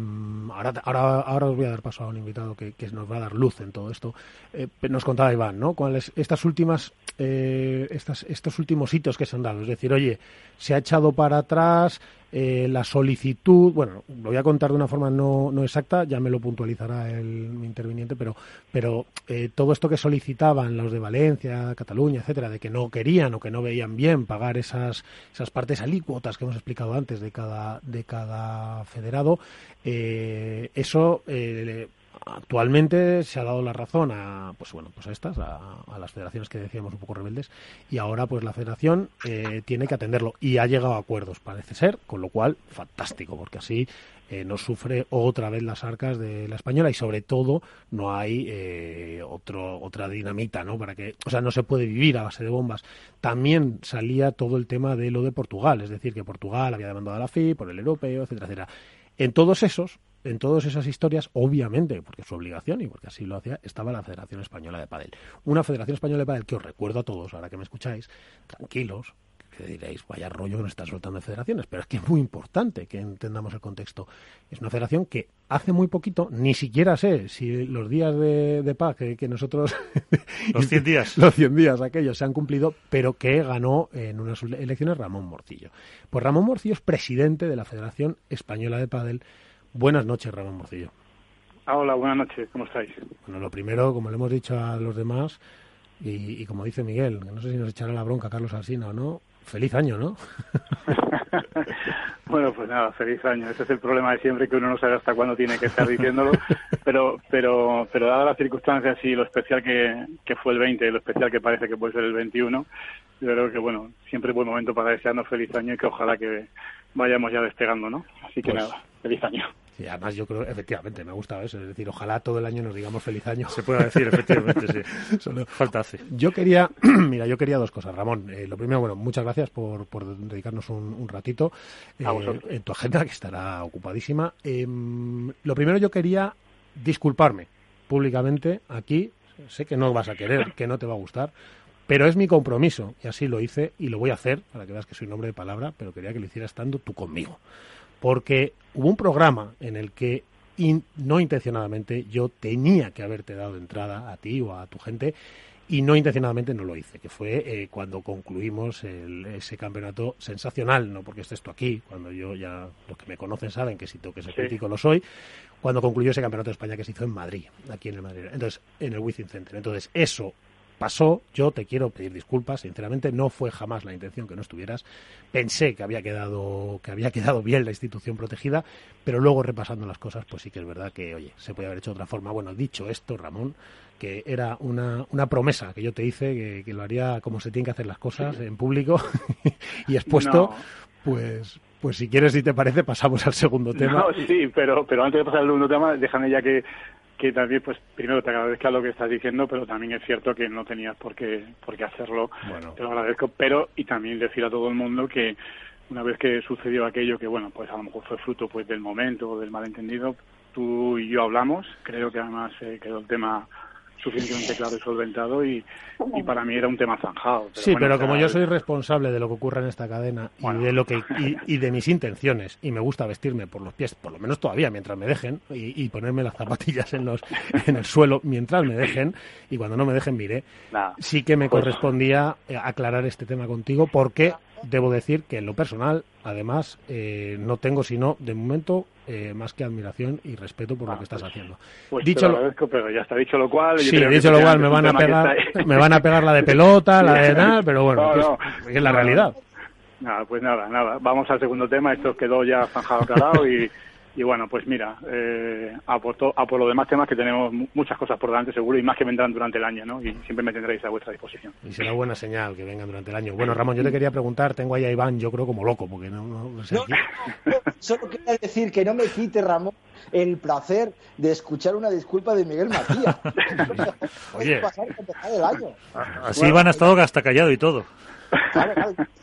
ahora, ahora, ahora os voy a dar paso a un invitado que, nos va a dar luz en todo esto. Eh, nos contaba Iván, ¿no? Cuáles estas últimas, eh, estas, estos últimos hitos que se han dado. Es decir, oye, se ha echado para atrás eh, la solicitud. Bueno, lo voy a contar de una forma no, no exacta, ya me lo puntualizará el interviniente, pero, pero eh, todo esto que solicitaban los de Valencia, Cataluña, etcétera, de que no querían o que no veían bien pagar esas, esas partes alícuotas que hemos explicado antes de cada, de cada federado, eh, eso eh, actualmente se ha dado la razón a pues bueno pues a estas a, las federaciones que decíamos un poco rebeldes y ahora pues la federación eh, tiene que atenderlo y ha llegado a acuerdos parece ser con lo cual fantástico porque así eh, no sufre otra vez las arcas de la española y sobre todo no hay eh, otro otra dinamita no para que o sea no se puede vivir a base de bombas. También salía todo el tema de lo de Portugal es decir que Portugal había demandado a la FI por el europeo etcétera etcétera. En todos esos en todas esas historias, obviamente, porque es su obligación y porque así lo hacía, estaba la Federación Española de Padel. Una Federación Española de Padel que os recuerdo a todos, ahora que me escucháis, tranquilos, que diréis, vaya rollo que nos está soltando de federaciones, pero es que es muy importante que entendamos el contexto. Es una federación que hace muy poquito, ni siquiera sé si los días de, de paz que, que nosotros... Los 100 días. los 100 días aquellos se han cumplido, pero que ganó en unas elecciones Ramón Morcillo. Pues Ramón Morcillo es presidente de la Federación Española de Padel. Buenas noches, Ramón Morcillo. Ah, hola, buenas noches, ¿cómo estáis? Bueno, lo primero, como le hemos dicho a los demás, y, y como dice Miguel, que no sé si nos echará la bronca Carlos Alsina o no, feliz año, ¿no? bueno, pues nada, feliz año. Ese es el problema de siempre, que uno no sabe hasta cuándo tiene que estar diciéndolo, pero pero pero dadas las circunstancias y lo especial que, que fue el 20 y lo especial que parece que puede ser el 21, yo creo que, bueno, siempre es buen momento para desearnos feliz año y que ojalá que vayamos ya despegando, ¿no? Así que Pues- nada, feliz año. Y además yo creo, efectivamente, me ha gustado eso, es decir, ojalá todo el año nos digamos feliz año. Se puede decir, efectivamente, sí. Solo- Falta hace. Yo quería, mira, yo quería dos cosas, Ramón. Eh, lo primero, bueno, muchas gracias por, por dedicarnos un, un ratito eh, en tu agenda, que estará ocupadísima. Em, lo primero, yo quería disculparme públicamente aquí. Sé que no vas a querer, que no te va a gustar, pero es mi compromiso y así lo hice y lo voy a hacer para que veas que soy un hombre de palabra, pero quería que lo hiciera estando tú conmigo. Porque hubo un programa en el que in- no intencionadamente yo tenía que haberte dado entrada a ti o a tu gente y no intencionadamente no lo hice, que fue eh, cuando concluimos el- ese campeonato sensacional, no porque estés tú aquí, cuando yo ya, los que me conocen saben que si tengo que ser Sí. crítico lo soy, cuando concluyó ese campeonato de España que se hizo en Madrid, aquí en el Madrid, entonces en el Wizzing Center. Entonces eso pasó, yo te quiero pedir disculpas, sinceramente no fue jamás la intención que no estuvieras. Pensé que había quedado que había quedado bien la institución protegida, pero luego repasando las cosas, pues sí que es verdad que, oye, se puede haber hecho de otra forma. Bueno, dicho esto, Ramón, que era una, una promesa que yo te hice, que, lo haría como se tienen que hacer las cosas en público y expuesto, pues pues si quieres, si te parece, pasamos al segundo tema. No, sí, pero, pero antes de pasar al segundo tema, déjame ya que, que también, pues primero te agradezca lo que estás diciendo, pero también es cierto que no tenías por qué, por qué hacerlo. Te lo agradezco, pero y también decir a todo el mundo que una vez que sucedió aquello que, bueno, pues a lo mejor fue fruto pues del momento o del malentendido, tú y yo hablamos, creo que además eh, quedó el tema suficientemente claro y solventado y, y para mí era un tema zanjado. sí, pero como yo soy responsable de lo que ocurre en esta cadena y de lo que y, de mis intenciones y me gusta vestirme por los pies, por lo menos todavía mientras me dejen y, ponerme las zapatillas en los en el suelo mientras me dejen y cuando no me dejen mire, sí que me pues correspondía eh, aclarar este tema contigo porque debo decir que en lo personal, además, eh, no tengo sino, de momento, eh, más que admiración y respeto por lo que estás pues, haciendo. Pues dicho lo agradezco, pero ya está dicho lo cual. Sí, dicho lo cual, me van a pegar, me van a pegar la de pelota, la de nada, pero bueno, es, la realidad. Nada, pues nada, nada. Vamos al segundo tema. Esto quedó ya zanjado, aclarado y y bueno, pues mira, eh, a, por a por los demás temas que tenemos muchas cosas por delante seguro y más que vendrán durante el año, ¿no? Y siempre me tendréis a vuestra disposición. Y será buena señal que vengan durante el año. Bueno, Ramón, yo te quería preguntar, tengo ahí a Iván, yo creo como loco, porque no, no, sé. solo quería decir que no me quite, Ramón, el placer de escuchar una disculpa de Miguel Matías. Oye, así Iván ha estado hasta callado y todo.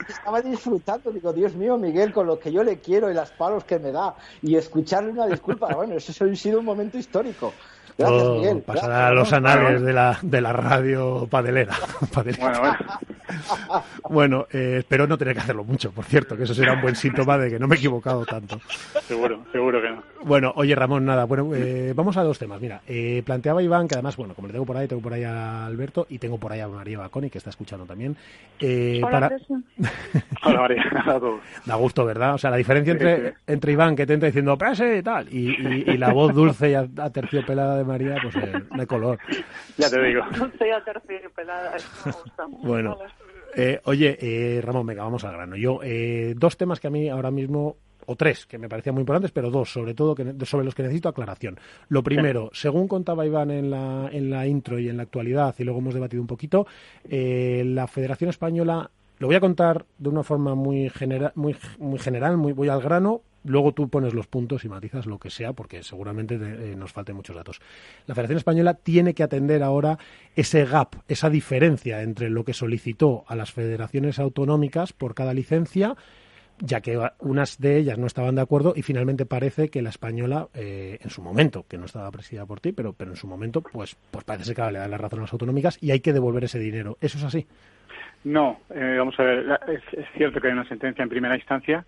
Estaba disfrutando, digo, Dios mío, Miguel, con lo que yo le quiero y las palos que me da, y escucharle una disculpa, bueno, eso ha sido un momento histórico. Gracias, Miguel. Pasará a los anales de la, de la radio padelera. Bueno, eh, espero no tener que hacerlo mucho, por cierto, que eso será un buen síntoma de que no me he equivocado tanto. Seguro, seguro que no. Bueno, oye, Ramón, nada, bueno, eh, vamos a dos temas. Mira, eh, planteaba Iván, que además, bueno, como le tengo por ahí, tengo por ahí a Alberto y tengo por ahí a María Baconi, que está escuchando también. Hola, para... Hola, María. Da gusto, ¿verdad? O sea, la diferencia entre, entre Iván, que te entra diciendo, pase y tal, y, la voz dulce y aterciopelada de María, pues de color. Ya te digo. Me gusta. Bueno. Eh, oye, eh, Ramón, venga, vamos al grano. Yo, eh, dos temas que a mí ahora mismo o tres que me parecían muy importantes, pero dos, sobre todo, que, sobre los que necesito aclaración. Lo primero, según contaba Iván en la, en la intro y en la actualidad, y luego hemos debatido un poquito, la Federación Española, lo voy a contar de una forma muy, muy, muy general, muy voy al grano, Luego tú pones los puntos y matizas lo que sea, porque seguramente eh, nos falten muchos datos. La Federación Española tiene que atender ahora ese gap, esa diferencia entre lo que solicitó a las federaciones autonómicas por cada licencia, ya que unas de ellas no estaban de acuerdo y finalmente parece que la española, eh, en su momento, que no estaba presidida por ti, pero, pero en su momento, pues, pues parece que le da la razón a las autonómicas y hay que devolver ese dinero. ¿Eso es así? No, eh, vamos a ver, es cierto que hay una sentencia en primera instancia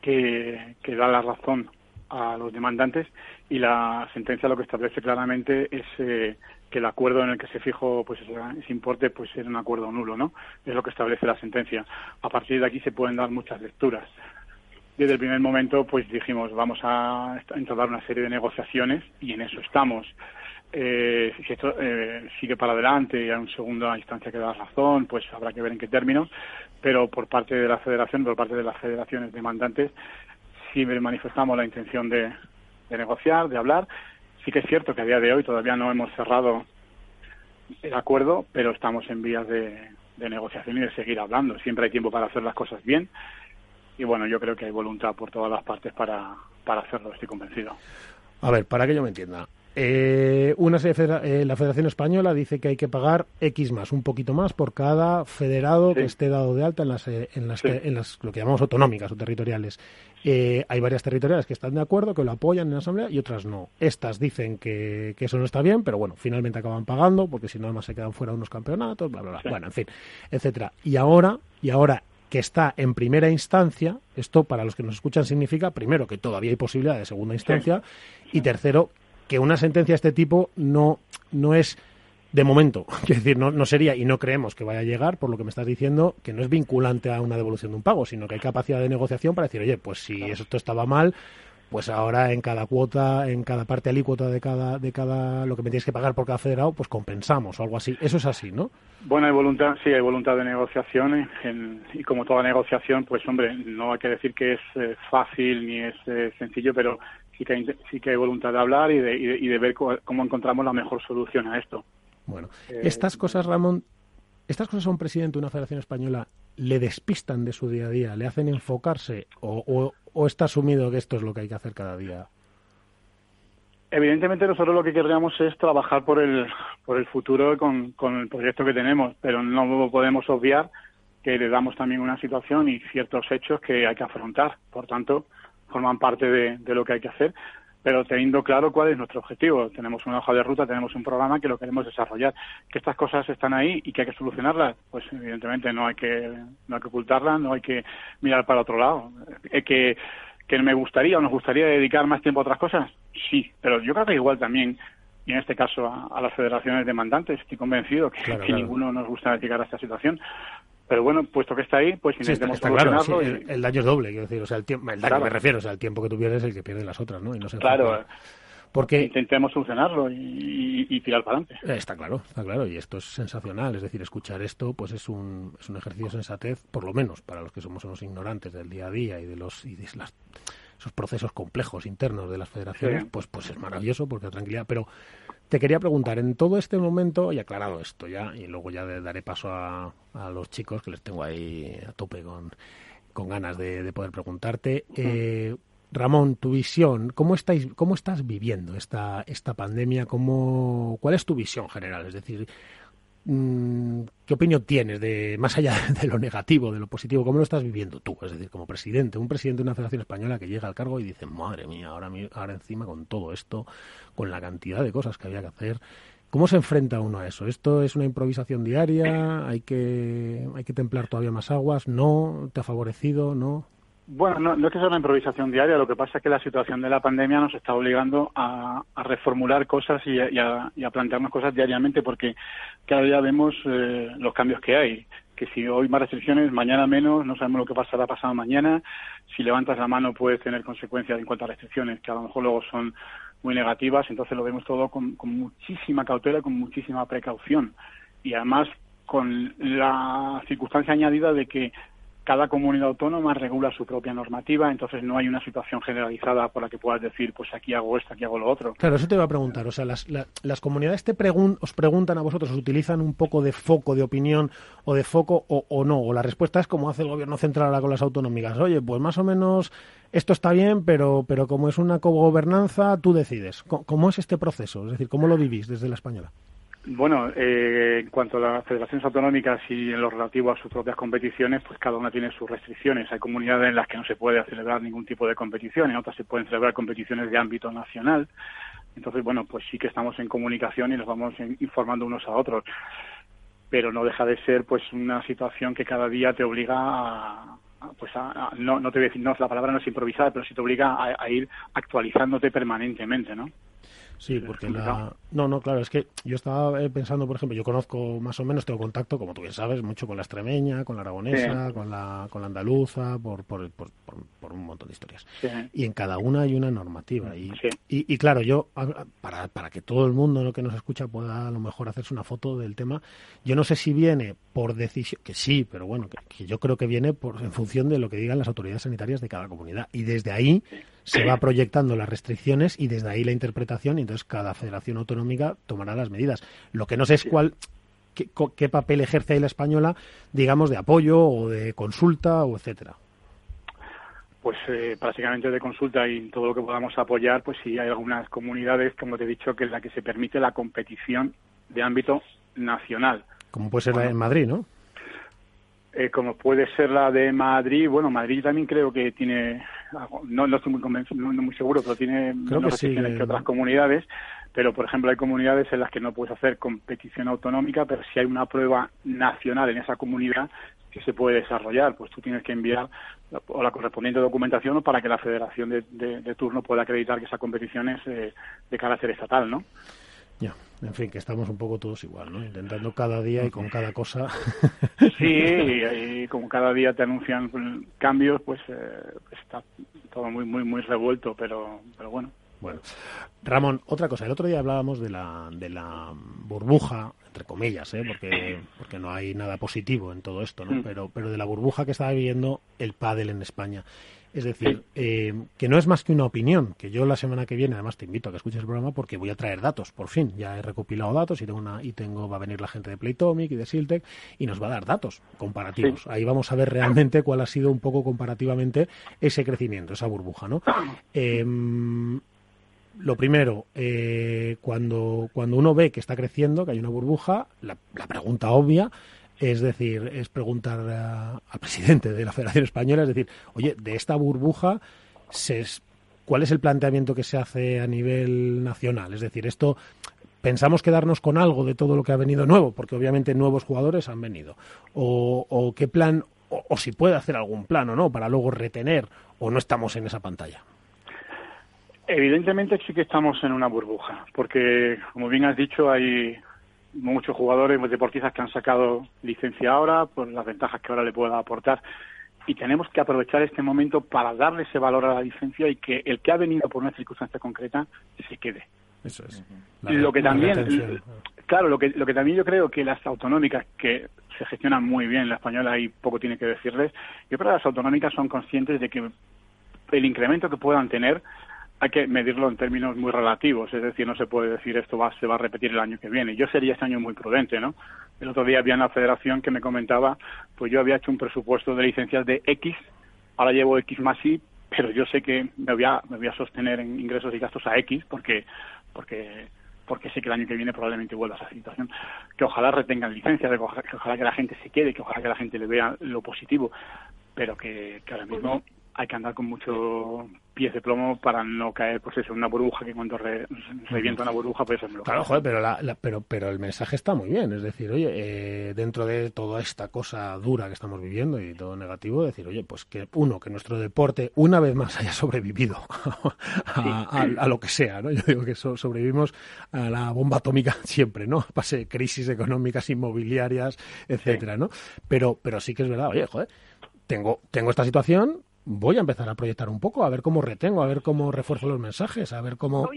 que, da la razón a los demandantes y la sentencia lo que establece claramente es eh, que el acuerdo en el que se fijó pues ese, importe pues era un acuerdo nulo, ¿no? Es lo que establece la sentencia. A partir de aquí se pueden dar muchas lecturas. Desde el primer momento pues dijimos vamos a entablar una serie de negociaciones y en eso estamos. Eh, si esto eh, sigue para adelante y a una segunda instancia que da razón, pues habrá que ver en qué términos pero por parte de la federación, por parte de las federaciones demandantes, sí manifestamos la intención de, negociar, de hablar. Sí que es cierto que a día de hoy todavía no hemos cerrado el acuerdo, pero estamos en vías de, negociación y de seguir hablando. Siempre hay tiempo para hacer las cosas bien y bueno, yo creo que hay voluntad por todas las partes para, para hacerlo, estoy convencido. A ver, para que yo me entienda, eh, una eh, la Federación Española dice que hay que pagar X más, un poquito más por cada federado que esté dado de alta en las, eh, en las, en las lo que llamamos autonómicas o territoriales. Eh, hay varias territoriales que están de acuerdo, que lo apoyan en la Asamblea y otras no. Estas dicen que, eso no está bien, pero bueno, finalmente acaban pagando porque si no además se quedan fuera unos campeonatos, bla, bla, bla. Bueno, en fin, etcétera. Y ahora, y ahora que está en primera instancia, esto para los que nos escuchan significa, primero, que todavía hay posibilidad de segunda instancia, y tercero, que una sentencia de este tipo no, no es de momento, quiero decir, no, no sería y no creemos que vaya a llegar, por lo que me estás diciendo, que no es vinculante a una devolución de un pago, sino que hay capacidad de negociación para decir, oye, pues si esto estaba mal, pues ahora en cada cuota, en cada parte alícuota de cada, de cada, lo que me tienes que pagar por cada federado, pues compensamos o algo así. Eso es así, ¿no? Bueno, hay voluntad, sí, hay voluntad de negociación y como toda negociación, pues hombre, no hay que decir que es eh, fácil ni es eh, sencillo, pero sí que, hay, sí que hay voluntad de hablar y de, y de, ver cómo, encontramos la mejor solución a esto. Bueno, eh, estas cosas, Ramón, estas cosas a un presidente de una federación española le despistan de su día a día, le hacen enfocarse o, o está asumido que esto es lo que hay que hacer cada día. Evidentemente nosotros lo que querríamos es trabajar por el, por el futuro con, con el proyecto que tenemos, pero no podemos obviar que le damos también una situación y ciertos hechos que hay que afrontar. Por tanto, forman parte de, de, lo que hay que hacer, pero teniendo claro cuál es nuestro objetivo. Tenemos una hoja de ruta, tenemos un programa que lo queremos desarrollar. Que estas cosas están ahí y que hay que solucionarlas, pues evidentemente no hay que, no hay que ocultarlas, no hay que mirar para otro lado. Hay que ¿Que me gustaría o nos gustaría dedicar más tiempo a otras cosas? Sí, pero yo creo que igual también, y en este caso a, las federaciones demandantes, estoy convencido que, ninguno nos gusta dedicar a esta situación. Pero bueno, puesto que está ahí, pues intentemos sí, Claro, el, daño es doble, quiero decir, o sea, el, tiempo, el daño me refiero, o sea, el tiempo que tú pierdes es el que pierden las otras, ¿no? Y no se claro, porque intentemos solucionarlo y, tirar para adelante. Eh, está claro, está claro, y esto es sensacional, es decir, escuchar esto pues es un, es un ejercicio de sensatez, por lo menos para los que somos unos ignorantes del día a día y de los y de las, esos procesos complejos internos de las federaciones, pues pues es maravilloso porque tranquilidad, pero te quería preguntar, en todo este momento, y aclarado esto ya, y luego ya daré paso a, a los chicos que les tengo ahí a tope con, con ganas de, poder preguntarte, eh, Ramón, tu visión, ¿cómo, estáis, cómo estás viviendo esta, esta pandemia? ¿Cómo, ¿Cuál es tu visión general? Es decir, ¿qué opinión tienes de más allá de lo negativo, de lo positivo? ¿Cómo lo estás viviendo tú? Es decir, como presidente, un presidente de una federación española que llega al cargo y dice, madre mía, ahora, ahora encima con todo esto, con la cantidad de cosas que había que hacer, ¿Cómo se enfrenta uno a eso? ¿Esto es una improvisación diaria? ¿Hay que, hay que templar todavía más aguas? ¿No? ¿Te ha favorecido? ¿No? Bueno, no, es que sea una improvisación diaria, lo que pasa es que la situación de la pandemia nos está obligando a, reformular cosas y a, plantearnos cosas diariamente porque cada día vemos eh, los cambios que hay. Que si hoy más restricciones, mañana menos, no sabemos lo que pasará pasado mañana. Si levantas la mano puedes tener consecuencias en cuanto a restricciones que a lo mejor luego son muy negativas, entonces lo vemos todo con, con muchísima cautela, con muchísima precaución. Y además con la circunstancia añadida de que cada comunidad autónoma regula su propia normativa, entonces no hay una situación generalizada por la que puedas decir, pues aquí hago esto, aquí hago lo otro. Claro, eso te iba a preguntar. O sea, las, las comunidades te os preguntan a vosotros, ¿os utilizan un poco de foco de opinión o de foco o, no? O la respuesta es como hace el gobierno central ahora con las autonómicas. Oye, pues más o menos esto está bien, pero, pero como es una cogobernanza, tú decides. ¿Cómo es este proceso? Es decir, ¿cómo lo vivís desde la española? Bueno, eh, en cuanto a las federaciones autonómicas y en lo relativo a sus propias competiciones, pues cada una tiene sus restricciones. Hay comunidades en las que no se puede celebrar ningún tipo de competición, en otras se pueden celebrar competiciones de ámbito nacional. Entonces, bueno, pues sí que estamos en comunicación y nos vamos informando unos a otros. Pero no deja de ser pues una situación que cada día te obliga a, pues a, no, no te voy a decir, no, la palabra no es improvisar, pero sí te obliga a, a ir actualizándote permanentemente, ¿no? Sí, porque la... No, no, claro, es que yo estaba eh, pensando, por ejemplo, yo conozco más o menos, tengo contacto, como tú bien sabes, mucho con la extremeña, con la aragonesa, con, la, con la andaluza, por, por, por, por un montón de historias. Y en cada una hay una normativa. Y, y, claro, yo, para, para que todo el mundo lo que nos escucha pueda a lo mejor hacerse una foto del tema, yo no sé si viene por decisión, que sí, pero bueno, que, yo creo que viene por, en función de lo que digan las autoridades sanitarias de cada comunidad. Y desde ahí se va proyectando las restricciones y desde ahí la interpretación y entonces cada federación autonómica tomará las medidas. Lo que no sé es cuál qué, qué papel ejerce ahí la española, digamos, de apoyo o de consulta o etcétera. Pues eh, básicamente de consulta y todo lo que podamos apoyar, pues sí hay algunas comunidades, como te he dicho, que es la que se permite la competición de ámbito nacional. Como puede ser la de Madrid, ¿no? Eh, como puede ser la de Madrid, bueno, Madrid también creo que tiene, no, no estoy muy convencido, no, muy seguro, pero tiene menos restricciones que otras comunidades, pero por ejemplo hay comunidades en las que no puedes hacer competición autonómica, pero si hay una prueba nacional en esa comunidad que se puede desarrollar, pues tú tienes que enviar la, o la correspondiente documentación para que la federación de, turno pueda acreditar que esa competición es eh, de carácter estatal, ¿no? Ya. En fin, que estamos un poco todos igual, ¿no? Intentando cada día y con cada cosa. Sí, y, como cada día te anuncian cambios, pues eh, está todo muy, muy, muy revuelto, pero, pero bueno. Bueno, Ramón, otra cosa. El otro día hablábamos de la, de la burbuja, entre comillas, ¿eh? porque, porque no hay nada positivo en todo esto, ¿no? Mm. Pero, pero de la burbuja que estaba viviendo el pádel en España. Es decir, eh, que no es más que una opinión, que yo la semana que viene, además te invito a que escuches el programa porque voy a traer datos, por fin, ya he recopilado datos y tengo una, y tengo, va a venir la gente de Playtomic y de Siltec y nos va a dar datos comparativos. Ahí vamos a ver realmente cuál ha sido un poco comparativamente ese crecimiento, esa burbuja, ¿no? Em, lo primero, eh, cuando, cuando uno ve que está creciendo, que hay una burbuja, la pregunta obvia es decir, es preguntar al presidente de la Federación Española, es decir, oye, de esta burbuja, ¿cuál es el planteamiento que se hace a nivel nacional? Es decir, esto pensamos quedarnos con algo de todo lo que ha venido nuevo, porque obviamente nuevos jugadores han venido. O, qué plan, o, si puede hacer algún plan o no, para luego retener, o no estamos en esa pantalla. Evidentemente sí que estamos en una burbuja, porque como bien has dicho, hay muchos jugadores, deportistas que han sacado licencia ahora, por las ventajas que ahora le pueda aportar. Y tenemos que aprovechar este momento para darle ese valor a la licencia y que el que ha venido por una circunstancia concreta se quede. Eso es. lo que también, claro, lo que, lo que también yo creo que las autonómicas, que se gestionan muy bien, la española y poco tiene que decirles, yo creo que las autonómicas son conscientes de que el incremento que puedan tener hay que medirlo en términos muy relativos, es decir, no se puede decir esto va, se va a repetir el año que viene. Yo sería este año muy prudente, ¿no? El otro día había una federación que me comentaba, pues yo había hecho un presupuesto de licencias de X, ahora llevo X más Y, pero yo sé que me voy a, sostener en ingresos y gastos a X porque, porque, porque sé que el año que viene probablemente vuelva a esa situación. Que ojalá retengan licencias, que ojalá, que la gente se quede, que ojalá que la gente le vea lo positivo, pero que ahora mismo hay que andar con mucho pies de plomo para no caer, pues eso, en una burbuja que cuando revienta una burbuja, pues eso Claro, joder, pero, la, pero, pero el mensaje está muy bien. Es decir, oye, eh, dentro de toda esta cosa dura que estamos viviendo y todo negativo, decir, oye, pues que uno, que nuestro deporte una vez más haya sobrevivido a, lo que sea, ¿no? Yo digo que sobrevivimos a la bomba atómica siempre, ¿no? Pase crisis económicas, inmobiliarias, etcétera, ¿no? Pero, pero sí que es verdad, oye, joder, tengo, tengo esta situación, voy a empezar a proyectar un poco, a ver cómo retengo, a ver cómo refuerzo los mensajes, a ver cómo...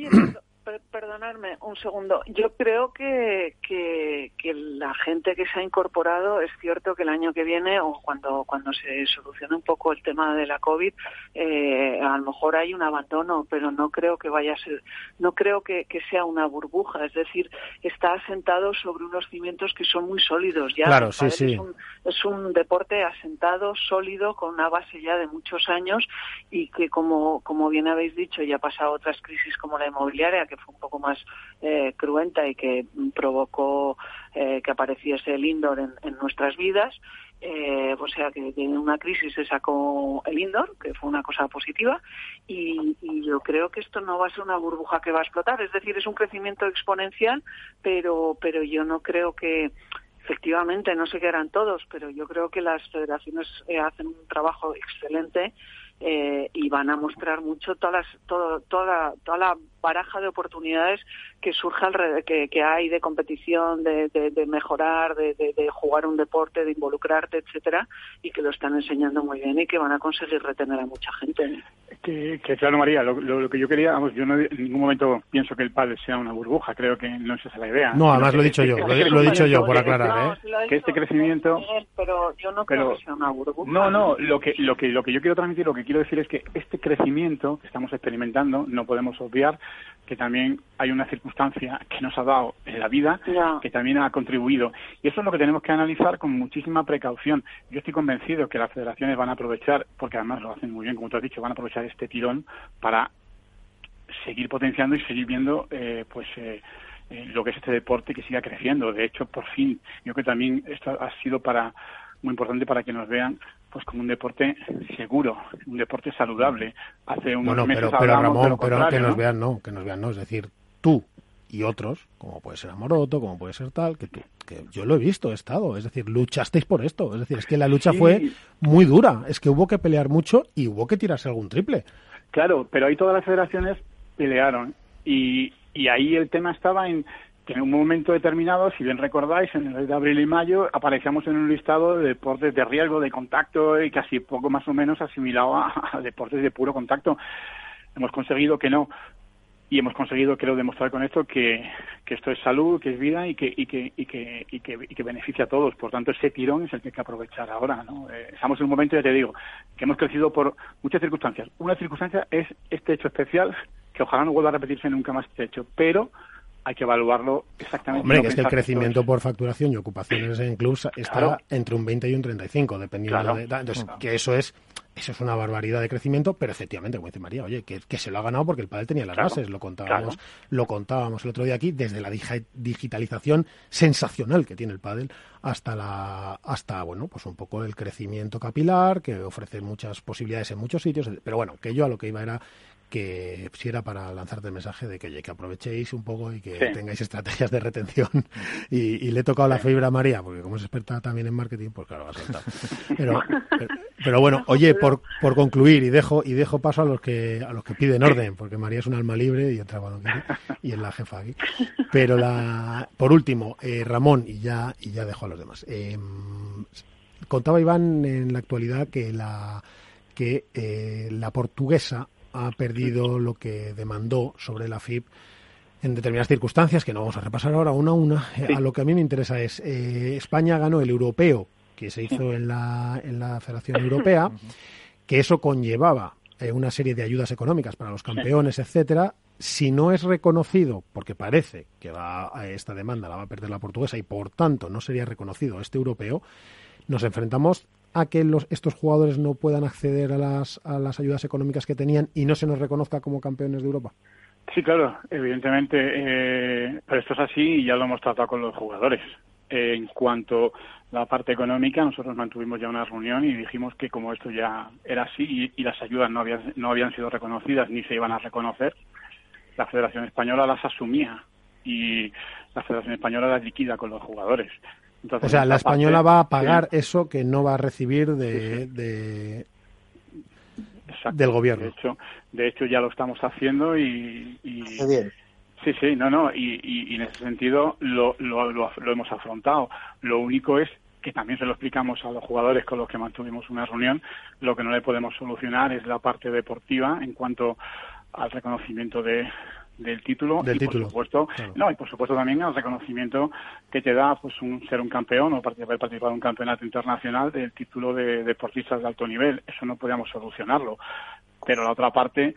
perdonadme un segundo. Yo creo que, que, la gente que se ha incorporado, es cierto que el año que viene o cuando, cuando se solucione un poco el tema de la COVID, eh, a lo mejor hay un abandono, pero no creo que vaya a ser, no creo que, sea una burbuja. Es decir, está asentado sobre unos cimientos que son muy sólidos. Ya claro, sí, sí. Es, un, es un deporte asentado, sólido, con una base ya de muchos años y que, como, como bien habéis dicho, ya ha pasado otras crisis como la inmobiliaria, que fue un poco más eh, cruenta y que provocó eh, que apareciese el indoor en, nuestras vidas. Eh, o sea que en una crisis se sacó el indoor, que fue una cosa positiva, y, yo creo que esto no va a ser una burbuja que va a explotar, es decir, es un crecimiento exponencial, pero, pero yo no creo que, efectivamente, no sé qué harán todos, pero yo creo que las federaciones hacen un trabajo excelente eh, y van a mostrar mucho todas todo, toda, toda la baraja de oportunidades que surge alrededor, que, que hay de competición, de, de, mejorar, de, de, jugar un deporte, de involucrarte, etcétera, y que lo están enseñando muy bien y que van a conseguir retener a mucha gente. Que, que claro, María, lo, lo, que yo quería, vamos, yo no, en ningún momento pienso que el padre sea una burbuja, creo que no es esa la idea. No, además lo he dicho yo, lo, he dicho yo, por aclarar, ¿eh? que este crecimiento... pero yo no creo que sea una burbuja. No, no, lo que, lo, que, lo que yo quiero transmitir, lo que quiero decir es que este crecimiento que estamos experimentando, no podemos obviar que también hay una circunstancia que nos ha dado en la vida que también ha contribuido. Y eso es lo que tenemos que analizar con muchísima precaución. Yo estoy convencido que las federaciones van a aprovechar, porque además lo hacen muy bien, como tú has dicho, van a aprovechar este tirón para seguir potenciando y seguir viendo eh, pues eh, eh, lo que es este deporte que siga creciendo. De hecho, por fin, yo creo que también esto ha sido para muy importante para que nos vean pues como un deporte seguro, un deporte saludable. Hace unos bueno, meses pero, pero Ramón, pero que nos vean no, que nos vean no, es decir, tú y otros, como puede ser Amoroto, como puede ser tal, que tú, que yo lo he visto, he estado, es decir, luchasteis por esto, es decir, es que la lucha fue muy dura, es que hubo que pelear mucho y hubo que tirarse algún triple. Claro, pero ahí todas las federaciones pelearon. Y, y ahí el tema estaba en que en un momento determinado, si bien recordáis, en el mes de abril y mayo aparecíamos en un listado de deportes de riesgo, de contacto y casi poco más o menos asimilado a, deportes de puro contacto. Hemos conseguido que no y hemos conseguido, quiero demostrar con esto, que, que esto es salud, que es vida y que, y que, y que, y que, y que beneficia a todos. Por tanto, ese tirón es el que hay que aprovechar ahora. ¿no? Eh, estamos en un momento, ya te digo, que hemos crecido por muchas circunstancias. Una circunstancia es este hecho especial, que ojalá no vuelva a repetirse nunca más este hecho, pero hay que evaluarlo exactamente. Hombre, que es que el crecimiento por facturación y ocupaciones en clubs está entre un 20 y un 35, dependiendo de... Entonces, que eso es eso es una barbaridad de crecimiento, pero efectivamente, como dice María, oye, que, se lo ha ganado porque el padre tenía las bases, lo contábamos, lo contábamos el otro día aquí, desde la digitalización sensacional que tiene el pádel hasta la hasta bueno, pues un poco el crecimiento capilar que ofrece muchas posibilidades en muchos sitios, pero bueno, que yo a lo que iba era que si era para lanzarte el mensaje de que, oye, que aprovechéis un poco y que tengáis estrategias de retención. Y, le he tocado la fibra a María, porque como es experta también en marketing, pues claro, va a saltar. Pero, pero, bueno, oye, por, por concluir, y dejo y dejo paso a los que a los que piden orden, porque María es un alma libre y entra cuando quiere, y es la jefa aquí. Pero la por último, eh, Ramón, y ya, y ya dejo a los demás. Eh, contaba Iván en la actualidad que la que eh, la portuguesa ha perdido lo que demandó sobre la FIP en determinadas circunstancias, que no vamos a repasar ahora una a una. Eh, a lo que a mí me interesa es, eh, España ganó el europeo que se hizo en la, en la Federación Europea, que eso conllevaba eh, una serie de ayudas económicas para los campeones, etcétera. Si no es reconocido, porque parece que va a esta demanda la va a perder la portuguesa y por tanto no sería reconocido este europeo, nos enfrentamos a que los, estos jugadores no puedan acceder a las, a las ayudas económicas que tenían y no se nos reconozca como campeones de Europa? Sí, claro, evidentemente, eh, pero esto es así y ya lo hemos tratado con los jugadores. en cuanto a la parte económica, nosotros mantuvimos ya una reunión y dijimos que como esto ya era así y, las ayudas no habían, no habían sido reconocidas ni se iban a reconocer, la Federación Española las asumía y la Federación Española las liquida con los jugadores o sea, la española va a pagar eso que no va a recibir de, del gobierno. De hecho, de hecho ya lo estamos haciendo y, bien. Sí, sí, no, no, y, en ese sentido lo, lo, lo, hemos afrontado. Lo único es que también se lo explicamos a los jugadores con los que mantuvimos una reunión, lo que no le podemos solucionar es la parte deportiva en cuanto al reconocimiento de, del título del y título. por supuesto no y por supuesto también el reconocimiento que te da pues un ser un campeón o participar participado en un campeonato internacional del título de deportistas de alto nivel eso no podíamos solucionarlo pero la otra parte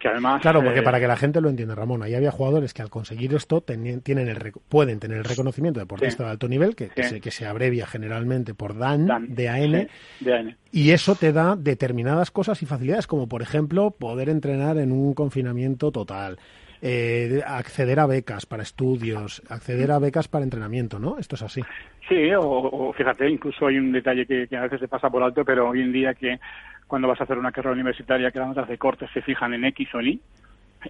que además claro porque eh, para que la gente lo entienda Ramón ahí había jugadores que al conseguir esto tienen el pueden tener el reconocimiento de deportista de alto nivel que, se, que se abrevia generalmente por DAN, Dan DAN, DAN y eso te da determinadas cosas y facilidades como por ejemplo poder entrenar en un confinamiento total eh, acceder a becas para estudios, acceder a becas para entrenamiento, ¿no? Esto es así. Sí, o, fíjate, incluso hay un detalle que, a veces se pasa por alto, pero hoy en día que cuando vas a hacer una carrera universitaria que las notas de corte se fijan en X o en Y,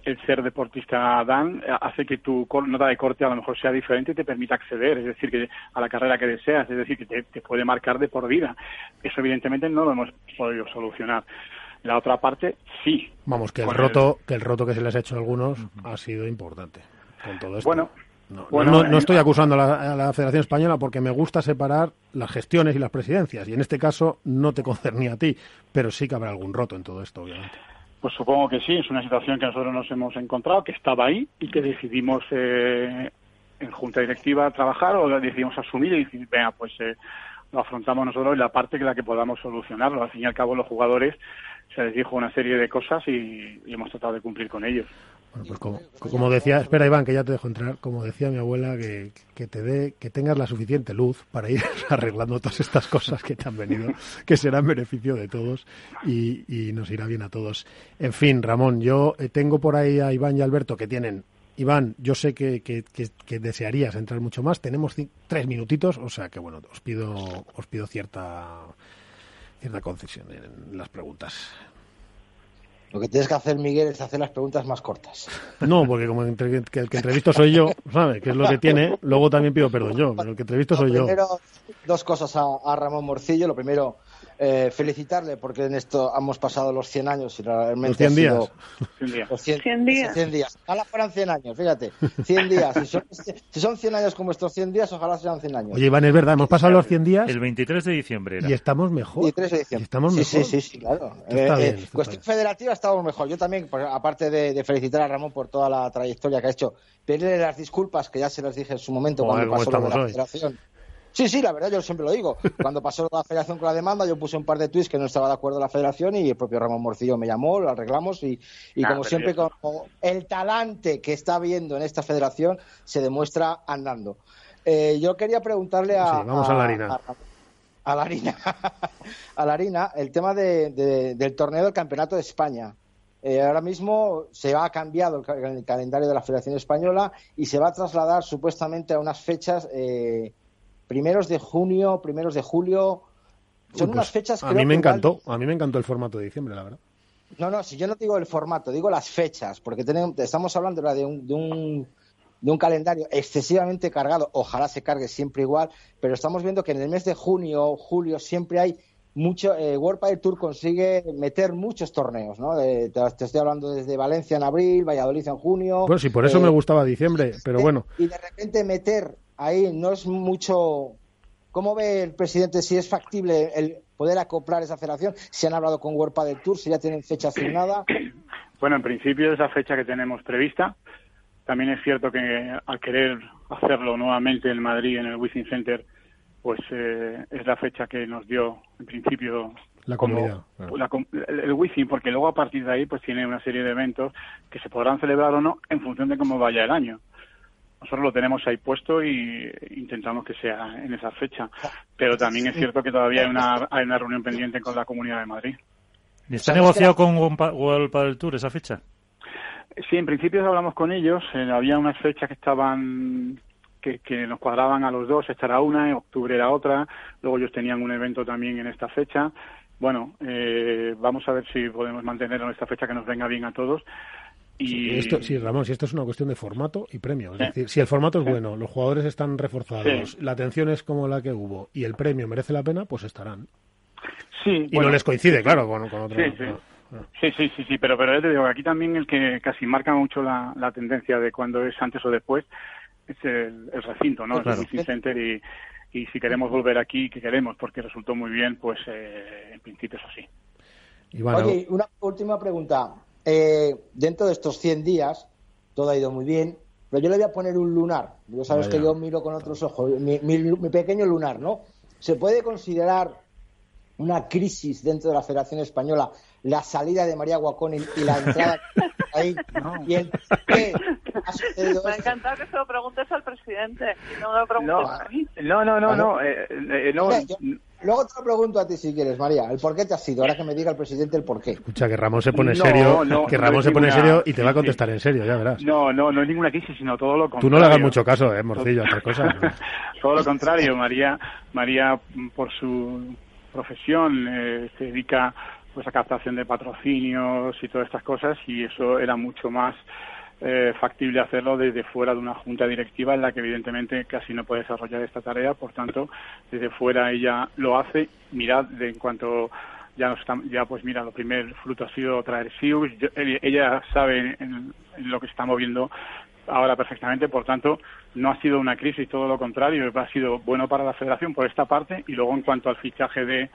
el ser deportista Dan eh, hace que tu nota de corte a lo mejor sea diferente y te permita acceder, es decir, que a la carrera que deseas, es decir, que te, te puede marcar de por vida. Eso evidentemente no lo hemos podido solucionar. La otra parte, sí. Vamos, que el roto, que el roto que se les ha hecho a algunos ha sido importante con todo esto. Bueno, no, no, estoy acusando a la, Federación Española porque me gusta separar las gestiones y las presidencias, y en este caso no te concernía a ti, pero sí que habrá algún roto en todo esto, obviamente. Pues supongo que sí, es una situación que nosotros nos hemos encontrado, que estaba ahí y que decidimos eh, en junta directiva trabajar o decidimos asumir y decir, venga, pues eh, lo afrontamos nosotros y la parte que la que podamos solucionarlo. Al fin y al cabo los jugadores se les dijo una serie de cosas y, hemos tratado de cumplir con ellos. Bueno, pues como, como, decía, espera Iván, que ya te dejo entrar, como decía mi abuela, que, que, te dé, que tengas la suficiente luz para ir arreglando todas estas cosas que te han venido, que serán beneficio de todos y, y nos irá bien a todos. En fin, Ramón, yo eh, tengo por ahí a Iván y Alberto que tienen Iván, yo sé que, que, que, desearías entrar mucho más. Tenemos tres minutitos, o sea que bueno, os pido, os pido cierta cierta concesión en las preguntas. Lo que tienes que hacer, Miguel, es hacer las preguntas más cortas. No, porque como el que entrevisto soy yo, ¿sabes? Que es lo que tiene. Luego también pido perdón yo, pero el que entrevisto soy yo. Primero, dos cosas a, Ramón Morcillo. Lo primero, eh, felicitarle porque en esto hemos pasado los 100 años y realmente Los 100 ha sido- días. 100 días. los 100, 100 días. 100 días. Ojalá fueran 100 años, fíjate. 100 días. Si son, si son 100 años como estos 100 días, ojalá sean 100 años. Oye, Iván, es verdad, hemos pasado los 100 días El 23 de diciembre era. y estamos mejor. Y 3 de diciembre. Y estamos sí, mejor. sí, sí, sí, claro. Esto está Eh, bien, eh, cuestión está federativa estamos mejor. Yo también, pues, aparte de, de felicitar a Ramón por toda la trayectoria que ha hecho, pedirle las disculpas, que ya se las dije en su momento Joder, cuando ¿cómo pasó lo de estamos la hoy? federación. Sí, sí, la verdad, yo siempre lo digo. Cuando pasó la federación con la demanda, yo puse un par de tweets que no estaba de acuerdo la federación y el propio Ramón Morcillo me llamó, lo arreglamos y, y Ah, como siempre, como el talante que está viendo en esta federación se demuestra andando. Eh, yo quería preguntarle a. Sí, vamos a la harina. a- a la harina, a la harina, el tema de- de- del torneo del Campeonato de España. Eh, ahora mismo se ha cambiado el, el calendario de la Federación Española y se va a trasladar supuestamente a unas fechas eh, primeros de junio, primeros de julio. Son Uy, unas pues, fechas. a creo mí me que encantó, a mí me encantó el formato de diciembre, la verdad. no, no, si yo no digo el formato, digo las fechas, porque tenemos, estamos hablando de un, de, un, de un calendario excesivamente cargado, ojalá se cargue siempre igual, pero estamos viendo que en el mes de junio, julio, siempre hay mucho, eh, World Padel Tour consigue meter muchos torneos, ¿no? De- te, te estoy hablando desde Valencia en abril, Valladolid en junio. Pues sí, por eso eh, me gustaba diciembre, pero bueno. Y de repente meter ahí no es mucho. ¿Cómo ve el presidente si es factible el poder acoplar esa federación? Si han hablado con World Padel Tour, si ya tienen fecha asignada. Bueno, en principio es la fecha que tenemos prevista. También es cierto que al querer hacerlo nuevamente en Madrid, en el Wizzing Center, pues eh, es la fecha que nos dio en principio La comunidad, la el, el Wizzing, porque luego a partir de ahí pues tiene una serie de eventos que se podrán celebrar o no en función de cómo vaya el año. Nosotros lo tenemos ahí puesto y intentamos que sea en esa fecha. Pero también es cierto que todavía hay una, hay una reunión pendiente con la Comunidad de Madrid. ¿Y ¿Está ¿Sabes negociado con World Padel Tour esa fecha? Sí, en principio hablamos con ellos. eh, había unas fechas que estaban que, que nos cuadraban a los dos. Esta era una, en octubre era otra. Luego ellos tenían un evento también en esta fecha. Bueno, eh, vamos a ver si podemos mantenerlo en esta fecha que nos venga bien a todos. Y Esto, sí, Ramón, si esto es una cuestión de formato y premio. Es decir, si el formato es bueno, los jugadores están reforzados, Sí. la atención es como la que hubo y el premio merece la pena, pues estarán. sí, Y bueno, no les coincide, claro, con, con otro. Sí, sí. Sí, sí, sí, sí, pero, pero ya te digo, aquí también el que casi marca mucho la, la tendencia de cuando es antes o después es el, el recinto, ¿no? Claro. El Center y, y si queremos volver aquí, que queremos, porque resultó muy bien, pues eh, en principio es así. Iván, Oye, una última pregunta. Eh, dentro de estos 100 días, todo ha ido muy bien, pero yo le voy a poner un lunar. Yo sabes Vaya. que yo miro con otros ojos, mi, mi- mi pequeño lunar, ¿no? ¿Se puede considerar una crisis dentro de la Federación Española la salida de María Guacón y, y la entrada ahí? Y el por qué ha sucedido Me ha encantado que se lo preguntes al presidente y no me lo preguntes No, a mí. no, no, no, eh, eh, no, Hombre, yo- luego te lo pregunto a ti si quieres, María. ¿El por qué te has ido? Ahora que me diga el presidente el por qué. escucha, que Ramón se pone No, serio, no, que no Ramón es se pone ninguna- serio y te va a sí, contestar en serio, ya verás. no, no, no es ninguna crisis, sino todo lo contrario. Tú no le hagas mucho caso, eh, Morcillo, a otras cosas. Todo lo contrario, María, María por su profesión eh, se dedica pues a captación de patrocinios y todas estas cosas y eso era mucho más eh, factible hacerlo desde fuera de una junta directiva en la que evidentemente casi no puede desarrollar esta tarea, por tanto desde fuera ella lo hace. Mirad, de, en cuanto ya nos está- ya pues mira, lo primer fruto ha sido traer SIUS, ella- sabe en, lo que está moviendo ahora perfectamente, por tanto, no ha sido una crisis, todo lo contrario, ha sido bueno para la federación por esta parte. Y luego en cuanto al fichaje de,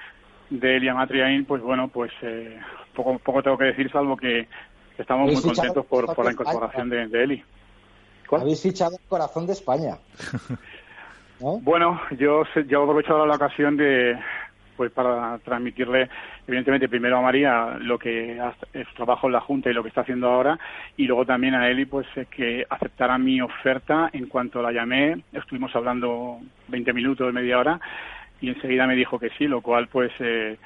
de Elia Matriain, pues bueno, pues eh, poco, poco tengo que decir, salvo que estamos muy contentos por, por la incorporación de, de Eli. ¿Cuál? Habéis fichado el corazón de España. ¿No? Bueno, yo yo aprovecho ahora la ocasión de pues para transmitirle evidentemente primero a María lo que es su trabajo en la Junta y lo que está haciendo ahora y luego también a Eli pues que aceptara mi oferta en cuanto la llamé estuvimos hablando 20 minutos media hora y enseguida me dijo que sí lo cual pues eh,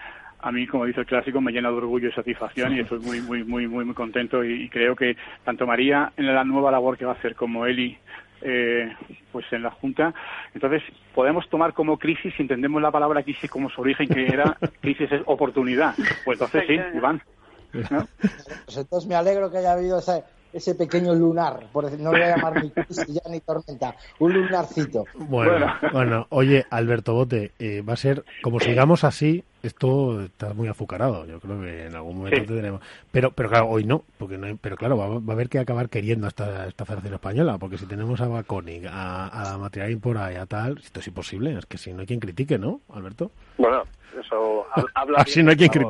a mí como dice el clásico me llena de orgullo y satisfacción y estoy muy muy muy muy muy contento y, y creo que tanto María en la nueva labor que va a hacer como Eli eh, pues en la Junta. Entonces, podemos tomar como crisis, si entendemos la palabra crisis como su origen, que era crisis es oportunidad. Pues entonces sí, Iván. ¿no? Pues entonces me alegro que haya habido esa, ese pequeño lunar, por decir, no lo voy a llamar ni crisis ya ni tormenta, un lunarcito. Bueno, bueno, oye, Alberto Bote, eh, va a ser, como sigamos así, esto está muy azucarado. Yo creo que en algún momento tendremos. Pero, pero claro, hoy no, porque no hay- pero claro, va, va a haber que acabar queriendo a esta, esta Federación Española, porque si tenemos a Baconic, a, a Material por ahí, a tal, esto es imposible. Es que si no hay quien critique, ¿no, Alberto? Bueno, eso ha- habla Así no hay quien ¿no?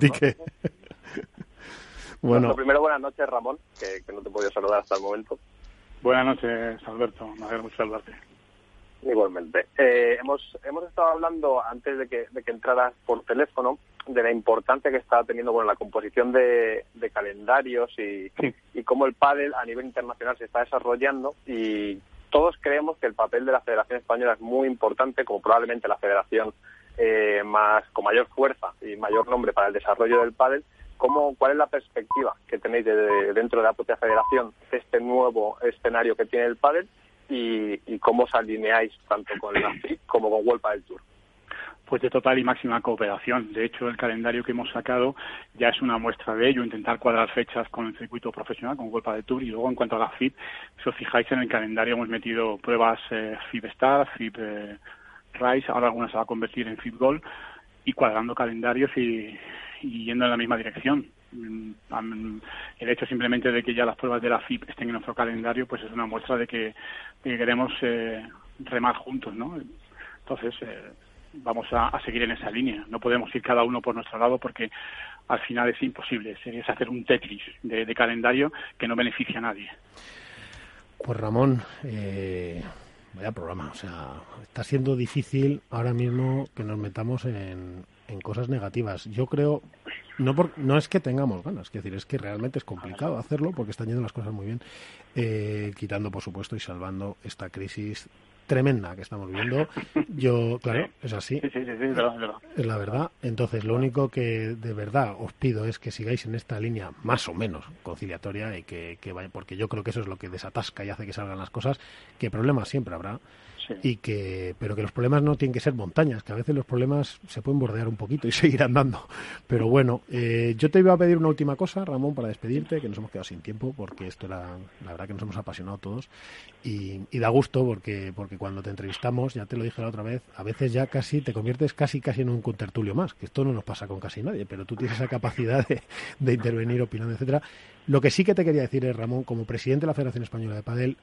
Bueno, bueno, lo primero, buenas noches, Ramón, que, que no te he podido saludar hasta el momento. Buenas noches, Alberto. Me alegra mucho saludarte. Igualmente. Eh, hemos, hemos estado hablando, antes de que, de que entraras por teléfono, de la importancia que está teniendo bueno, la composición de, de calendarios y, Sí. y cómo el pádel a nivel internacional se está desarrollando y todos creemos que el papel de la Federación Española es muy importante, como probablemente la federación eh, más con mayor fuerza y mayor nombre para el desarrollo del pádel. ¿Cómo, ¿Cuál es la perspectiva que tenéis de- dentro de la propia federación de este nuevo escenario que tiene el pádel y, cómo os alineáis tanto con la FIC como con World Padel Tour? Pues de total y máxima cooperación. De hecho, el calendario que hemos sacado ya es una muestra de ello, intentar cuadrar fechas con el circuito profesional, con World de Tour. Y luego, en cuanto a la FIP, si os fijáis en el calendario, hemos metido pruebas eh, FIP Star, FIP eh, ahora algunas se va a convertir en FIP Gold, y cuadrando calendarios y, y yendo en la misma dirección. Mm, El hecho simplemente de que ya las pruebas de la FIP estén en nuestro calendario, pues es una muestra de que, queremos eh, remar juntos, ¿no? Entonces, eh, vamos a, seguir en esa línea. No podemos ir cada uno por nuestro lado porque al final es imposible. Sería hacer un Tetris de, de calendario que no beneficia a nadie. pues Ramón, eh, vaya programa. O sea, está siendo difícil ahora mismo que nos metamos en, en cosas negativas. Yo creo, no, por, no es que tengamos ganas, es decir, es que realmente es complicado hacerlo porque están yendo las cosas muy bien, eh, quitando, por supuesto, y salvando esta crisis tremenda que estamos viviendo. Yo, claro, es así. Sí, sí, sí. Es la verdad. Entonces, lo único que de verdad os pido es que sigáis en esta línea más o menos conciliatoria y que, que vaya, porque yo creo que eso es lo que desatasca y hace que salgan las cosas, que problemas siempre habrá. Y que, pero que los problemas no tienen que ser montañas, que a veces los problemas se pueden bordear un poquito y seguir andando. Pero bueno, eh, yo te iba a pedir una última cosa, Ramón, para despedirte, que nos hemos quedado sin tiempo, porque esto era, la verdad que nos hemos apasionado todos. Y, y da gusto porque, porque cuando te entrevistamos, ya te lo dije la otra vez, a veces ya casi te conviertes casi casi en un contertulio más, que esto no nos pasa con casi nadie, pero tú tienes esa capacidad de, de intervenir opinando, etcétera. Lo que sí que te quería decir es, Ramón, como presidente de la Federación Española de Padel,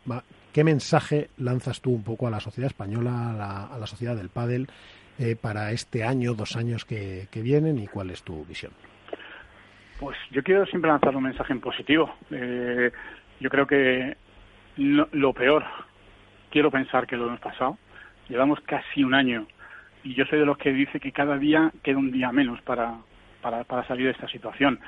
¿qué mensaje lanzas tú un poco a la sociedad española, a la, sociedad del Padel, eh, para este año, dos años que, vienen y cuál es tu visión? Pues yo quiero siempre lanzar un mensaje en positivo. Eh, yo creo que lo, peor, quiero pensar que lo hemos pasado. Llevamos casi un año y yo soy de los que dice que cada día queda un día menos para, para salir de esta situación.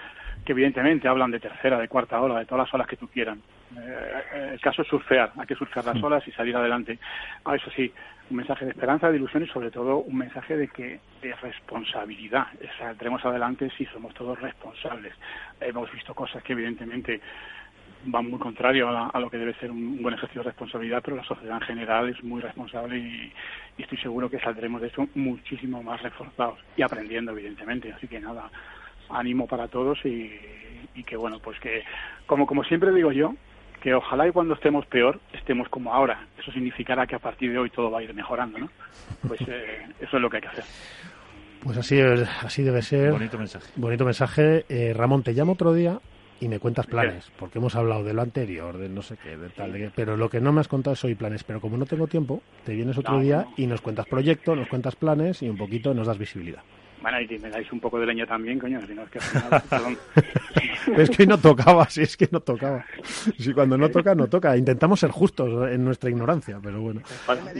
Que evidentemente hablan de tercera, de cuarta ola, de todas las olas que tú quieran. Eh, el caso es surfear, hay que surfear las olas y salir adelante. Ah, eso sí, un mensaje de esperanza, de ilusión y sobre todo un mensaje de que de responsabilidad. Saldremos adelante si somos todos responsables. Hemos visto cosas que evidentemente van muy contrario a, la- a lo que debe ser un, un buen ejercicio de responsabilidad, pero la sociedad en general es muy responsable y, y estoy seguro que saldremos de esto muchísimo más reforzados y aprendiendo, evidentemente. Así que nada, ánimo para todos y, y que bueno, pues que como como siempre digo yo, que ojalá y cuando estemos peor estemos como ahora. Eso significará que a partir de hoy todo va a ir mejorando, ¿no? Pues eh, eso es lo que hay que hacer. Pues así, es- así debe ser. Bonito mensaje. Bonito mensaje. Eh, Ramón, te llamo otro día y me cuentas planes, porque hemos hablado de lo anterior, de no sé qué, de tal, de qué, pero lo que no me has contado es hoy planes. Pero como no tengo tiempo, te vienes otro No, día no. y nos cuentas proyecto, nos cuentas planes y un poquito nos das visibilidad. Bueno, y me dais un poco de leña también, coño, si no es que perdón. Es que hoy no tocaba, sí, es que no tocaba. Si cuando no toca, no toca. Intentamos ser justos en nuestra ignorancia, pero bueno,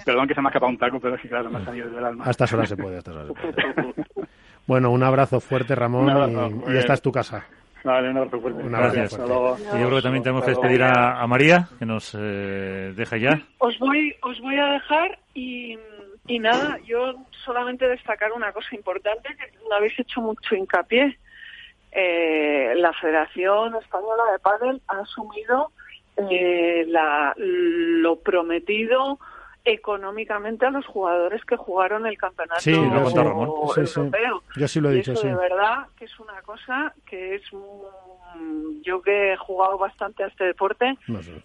perdón que se me ha escapado un taco, pero que claro, me ha salido desde el alma. a estas horas se puede, a estas horas se puede. Bueno, un abrazo fuerte, Ramón, abrazo, y- esta es tu casa. Vale, un abrazo fuerte. Un abrazo Gracias. fuerte. Hasta luego. Y yo creo que también tenemos que despedir a, a María, que nos eh, deja ya. Os voy, os voy a dejar y, y nada, yo solamente destacar una cosa importante que no habéis hecho mucho hincapié. Eh, la Federación Española de Pádel ha asumido eh, la, lo prometido económicamente a los jugadores que jugaron el campeonato Sí, lo contado Ramón. Sí, sí. europeo. Yo sí lo he Y dicho, eso sí. de verdad que es una cosa que es yo que he jugado bastante a este deporte,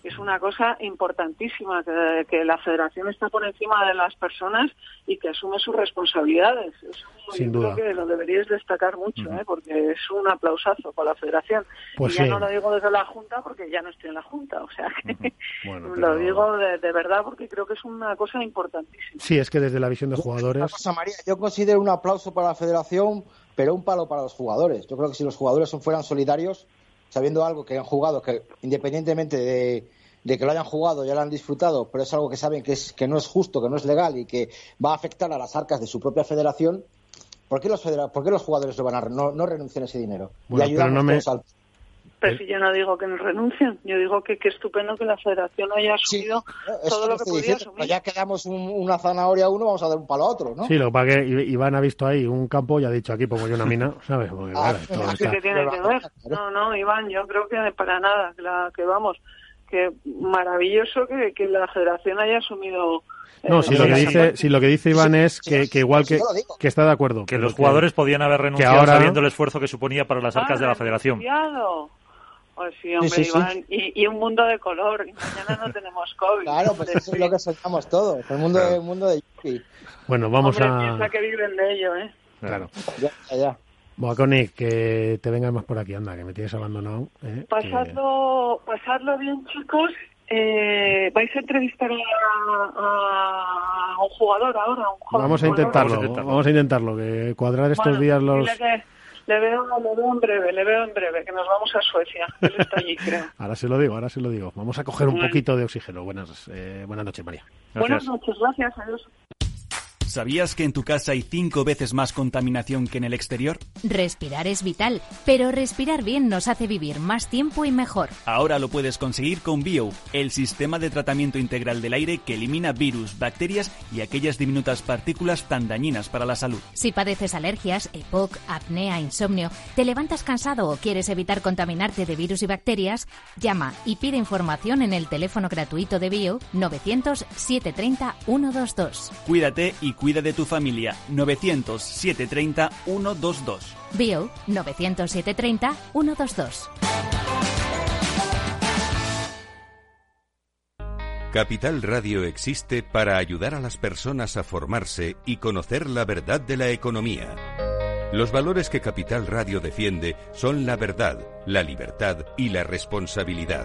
es una cosa importantísima, que, la federación está por encima de las personas y que asume sus responsabilidades. Eso Sin yo duda. creo que lo deberíais destacar mucho, ¿eh? porque es un aplausazo para la federación. Pues y ya sí. no lo digo desde la Junta, porque ya no estoy en la Junta, o sea que Bueno, lo pero- digo de, de verdad porque creo que es una cosa importantísima. Sí, es que desde la visión de Una jugadores... cosa, María, yo considero un aplauso para la federación, pero un palo para los jugadores. Yo creo que si los jugadores fueran solidarios, sabiendo algo que han jugado, que independientemente de, de que lo hayan jugado, ya lo han disfrutado, pero es algo que saben que, es, que no es justo, que no es legal y que va a afectar a las arcas de su propia federación, ¿por qué los, federa- por qué los jugadores lo van a re- no, no renuncian a ese dinero? Bueno, y ayudamos pero no me- todos al- Pero si yo no digo que no renuncien, yo digo que qué estupendo que la federación haya asumido todo lo que podía diciendo, asumir. Ya que damos un- una zanahoria a uno, vamos a dar un palo a otro, ¿no? Sí, lo que pasa que Iván ha visto ahí un campo y ha dicho aquí pongo yo una mina, ¿sabes? Porque, Ah, claro, esto pero ¿Qué está- tiene que ver? No, no, Iván, yo creo que para nada, que, la- que vamos, que maravilloso que, que la federación haya asumido. eh, No, si lo que dice, si lo que dice Iván es que, que igual que, que está de acuerdo. Que los jugadores podían haber renunciado ahora- sabiendo el esfuerzo que suponía para las arcas de la federación. Pues sí, hombre, sí, sí. Iván, Y, y un mundo de color. Y mañana no tenemos COVID. Claro, pues eso es lo que soñamos todos, el mundo, el mundo de Yupi. Bueno, vamos Hombre, a... piensa que viven de ello, ¿eh? Claro. Ya, ya, Connie, que te vengas más por aquí, anda, que me tienes abandonado. ¿eh? Que- Pasadlo, pasadlo bien, chicos. Eh, vais a entrevistar a, a un jugador ahora, un joven Vamos a jugador. intentarlo, Vamos a intentarlo. vamos a intentarlo, que cuadrar estos Bueno, días los... dile que le veo, le veo en breve, le veo en breve, que nos vamos a Suecia. Él está allí, creo. Ahora se lo digo, ahora se lo digo. Vamos a coger un Bueno. poquito de oxígeno. Buenas, eh, buenas noches, María. Buenas noches, gracias, adiós. ¿Sabías que en tu casa hay cinco veces más contaminación que en el exterior? Respirar es vital, pero respirar bien nos hace vivir más tiempo y mejor. Ahora lo puedes conseguir con Bio, el sistema de tratamiento integral del aire que elimina virus, bacterias y aquellas diminutas partículas tan dañinas para la salud. Si padeces alergias, EPOC, apnea, insomnio, te levantas cansado o quieres evitar contaminarte de virus y bacterias, llama y pide información en el teléfono gratuito de Bio 900 730 122. Cuídate y cuida de tu familia. 900 730 122. Bio 900 730 122. Capital Radio existe para ayudar a las personas a formarse y conocer la verdad de la economía. Los valores que Capital Radio defiende son la verdad, la libertad y la responsabilidad.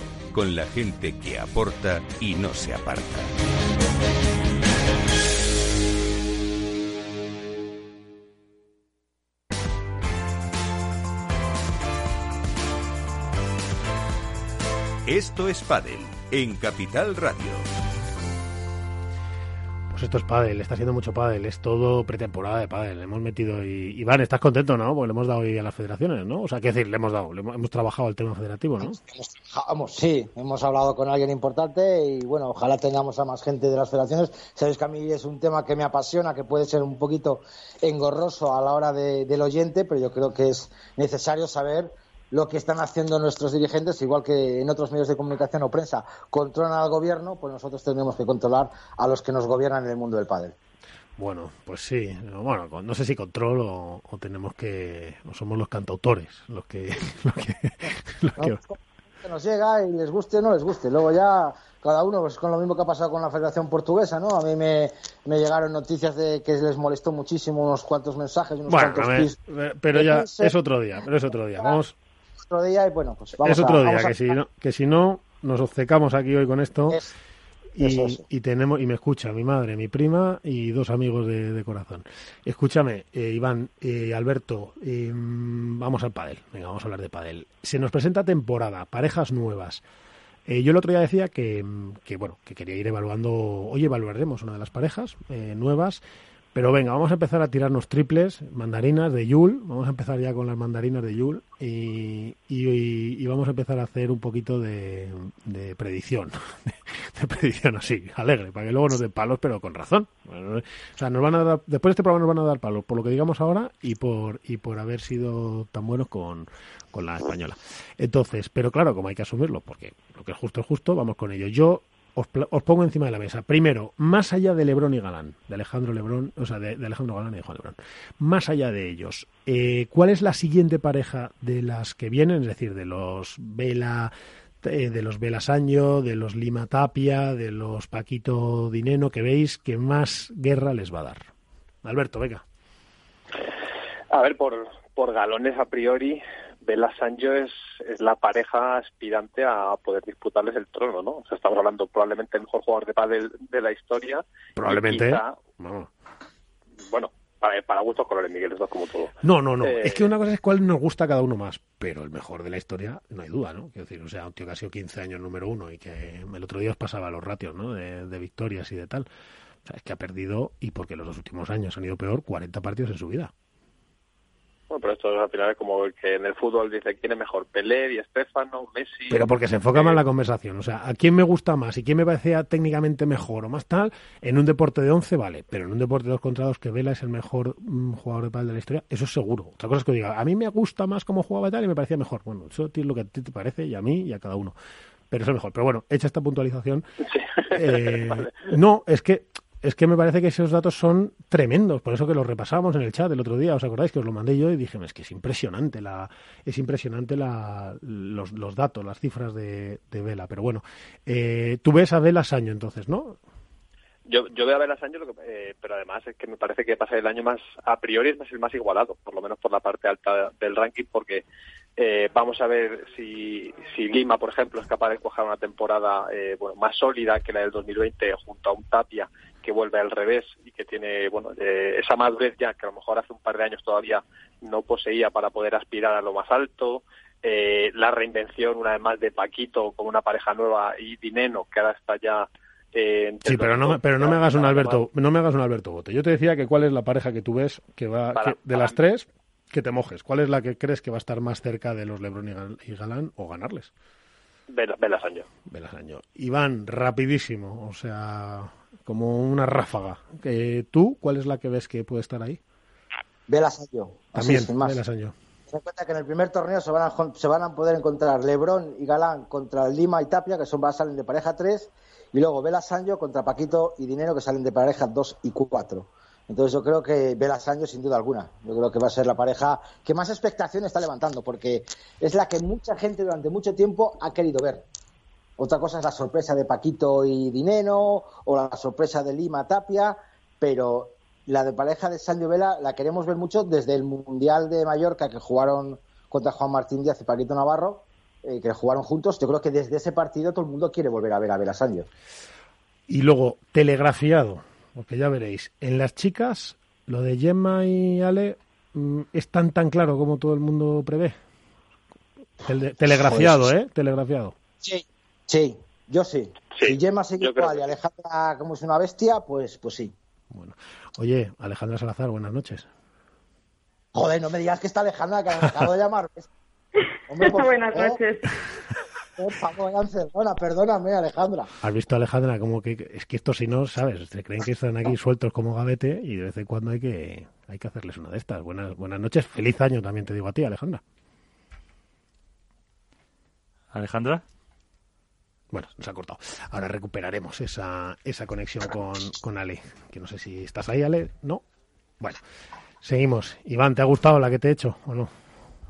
con la gente que aporta y no se aparta. Esto es Padel en Capital Radio. Pues esto es pádel, está haciendo mucho pádel, es todo pretemporada de pádel. Hemos metido y Iván, ¿estás contento, no? Porque le hemos dado hoy a las federaciones, ¿no? O sea, qué decir, le hemos dado, le hemos, trabajado el tema federativo, ¿no? Vamos, sí, hemos hablado con alguien importante y bueno, ojalá tengamos a más gente de las federaciones. Sabéis que a mí es un tema que me apasiona, que puede ser un poquito engorroso a la hora de- del oyente, pero yo creo que es necesario saber lo que están haciendo nuestros dirigentes, igual que en otros medios de comunicación o prensa controlan al gobierno, pues nosotros tenemos que controlar a los que nos gobiernan en el mundo del pádel. Bueno, pues sí. Bueno, no sé si control o, o tenemos que, o somos los cantautores los que, los que, los que- ¿no? Que nos llega y les guste o no les guste. Luego ya cada uno, pues con lo mismo que ha pasado con la Federación Portuguesa, ¿no? A mí me, me llegaron noticias de que les molestó muchísimo unos cuantos mensajes, unos Bueno, cuantos ver, eh, pero ya es otro día, pero es otro día. Vamos, otro día y bueno, pues vamos es otro a, día, vamos a- que si no, que si no nos obcecamos aquí hoy con esto Es- y, eso, eso. y tenemos y me escucha mi madre, mi prima y dos amigos de, de corazón. Escúchame, eh, Iván, eh, Alberto, eh, vamos al pádel. Venga, vamos a hablar de pádel. Se nos presenta temporada, parejas nuevas. Eh, yo el otro día decía que, que, bueno que quería ir evaluando. Hoy evaluaremos una de las parejas eh, nuevas Pero venga, vamos a empezar a tirarnos triples, mandarinas de Yul. Vamos a empezar ya con las mandarinas de Yul y, y, vamos a empezar a hacer un poquito de, predicción. de predicción así, alegre, para que luego nos den palos, pero con razón. o sea, nos van a dar, después de este programa nos van a dar palos por lo que digamos ahora y por, y por haber sido tan buenos con, con la española. Entonces, pero claro, como hay que asumirlo, porque lo que es justo es justo, vamos con ello. Yo os, pongo encima de la mesa. Primero, más allá de Lebrón y Galán, de Alejandro Lebrón, o sea, de, Alejandro Galán y Juan Lebrón, más allá de ellos, eh, ¿cuál es la siguiente pareja de las que vienen? Es decir, de los Vela, eh, de los Vela Sancho, de los Lima Tapia, de los Paquito Dineno, que veis que más guerra les va a dar. Alberto, venga. A ver, por, por galones a priori, Vela Sancho es, es la pareja aspirante a poder disputarles el trono, ¿no? O sea, estamos hablando probablemente del mejor jugador de pádel de la historia. Probablemente. Bueno, para, para gustos colores, Miguel, es como todo. No, no, no. Eh, es que una cosa es cuál nos gusta a cada uno más, pero el mejor de la historia, no hay duda, ¿no? Quiero decir, o sea, un tío que ha sido 15 años número uno y que el otro día os pasaba los ratios, ¿no? De, de victorias y de tal. O sea, es que ha perdido, y porque los dos últimos años han ido peor, 40 partidos en su vida. Bueno, pero esto al final es como que en el fútbol dice quién es mejor, Pelé y Estefano, Messi. Pero porque se enfoca más en la conversación. O sea, a quién me gusta más y quién me parecía técnicamente mejor o más tal, en un deporte de 11 vale, pero en un deporte de dos contra dos que Vela es el mejor mm, jugador de pádel de la historia, eso es seguro. Otra cosa es que diga, a mí me gusta más cómo jugaba tal y me parecía mejor. Bueno, eso es lo que a ti te parece y a mí y a cada uno. Pero es el mejor. Pero bueno, hecha esta puntualización. Eh, no, es que es que me parece que esos datos son tremendos, por eso que los repasamos en el chat el otro día, ¿os acordáis que os lo mandé yo y dije, es que es impresionante la, es impresionante la, los, los datos, las cifras de, Vela, pero bueno, eh, tú ves a Vela Saño entonces, ¿no? Yo, yo veo a Vela Saño, eh, pero además es que me parece que pasa el año más, a priori es el más igualado, por lo menos por la parte alta del ranking, porque eh, vamos a ver si, si Lima, por ejemplo, es capaz de coger una temporada eh, bueno, más sólida que la del 2020 junto a un Tapia que vuelve al revés y que tiene bueno eh, esa madurez ya que a lo mejor hace un par de años todavía no poseía para poder aspirar a lo más alto. Eh, la reinvención una vez más de Paquito con una pareja nueva y Dineno que ahora está ya eh, sí pero no pero no me hagas un Alberto no me hagas un Alberto Bote. Yo te decía que cuál es la pareja que tú ves que va de las tres que te mojes. Cuál es la que crees que va a estar más cerca de los LeBron y Galán o ganarles Velasaño. Velasaño. Iván, rapidísimo, o sea, como una ráfaga. ¿Tú cuál es la que ves que puede estar ahí? Velasaño. También, Velasaño. Ten en cuenta que en el primer torneo se van, a, se van a poder encontrar Lebrón y Galán contra Lima y Tapia, que son salen de pareja 3, y luego Velasaño contra Paquito y Dinero, que salen de pareja 2 y 4. Entonces yo creo que Vela Sancho sin duda alguna. Yo creo que va a ser la pareja que más expectación está levantando, porque es la que mucha gente durante mucho tiempo ha querido ver. Otra cosa es la sorpresa de Paquito y Dineno, o la sorpresa de Lima Tapia, pero la de pareja de Sancho Vela la queremos ver mucho desde el Mundial de Mallorca que jugaron contra Juan Martín Díaz y Paquito Navarro, eh, que jugaron juntos. Yo creo que desde ese partido todo el mundo quiere volver a ver a Vela Sancho. Y luego, telegrafiado, porque ya veréis. En las chicas, lo de Gemma y Ale mm, es tan tan claro como todo el mundo prevé. telegrafiado, pues ¿eh? Telegrafiado. Sí, sí, yo sí. si Gemma sigue igual y Alejandra como es una bestia, pues, pues sí. Bueno. Oye, Alejandra Salazar, buenas noches. Joder, no me digas que está Alejandra, que me acabo de llamar. buenas noches. perdóname, Alejandra. Has visto, Alejandra, como que es que estos si no, ¿sabes? Se creen que están aquí sueltos como gavete y de vez en cuando hay que, hay que hacerles una de estas. Buenas, buenas noches, feliz año también te digo a ti, Alejandra. Alejandra. Bueno, nos ha cortado. Ahora recuperaremos esa, esa conexión con, con Ale. Que no sé si estás ahí, Ale. No. Bueno, seguimos. Iván, ¿te ha gustado la que te he hecho o no?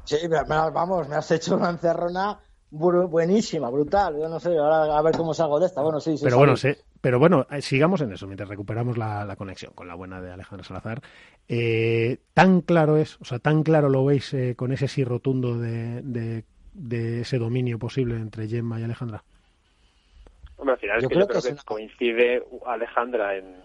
Sí, vamos, me has hecho una encerrona buenísima, brutal. Yo no sé, ahora a ver cómo salgo de esta. Bueno, sí, sí. Pero bueno, sí, pero bueno, eh, sigamos en eso mientras recuperamos la, conexión con la buena de Alejandra Salazar. Eh, tan claro es, o sea, tan claro lo veis eh, con ese sí rotundo de, de, ese dominio posible entre Gemma y Alejandra. Hombre, al final es que creo yo creo que, coincide Alejandra en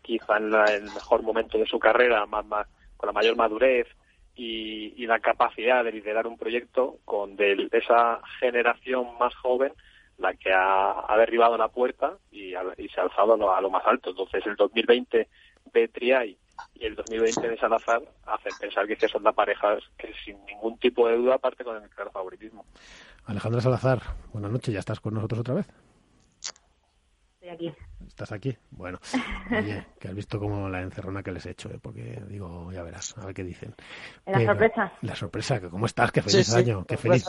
quizá en, el mejor momento de su carrera, más, más, con la mayor madurez, y, la capacidad de liderar un proyecto con de, esa generación más joven la que ha, derribado la puerta y, se ha alzado a lo, más alto. Entonces, el 2020 Betriay y el 2020 de Salazar hace pensar que son las parejas que sin ningún tipo de duda parte con el claro favoritismo. Alejandra Salazar, buenas noches, ¿ya estás con nosotros otra vez? Estoy aquí. ¿Estás aquí? Bueno, oye, que has visto como la encerrona que les he hecho, ¿eh? porque digo, ya verás, a ver qué dicen. ¿La sorpresa? La sorpresa, ¿cómo estás? Qué feliz año, qué feliz.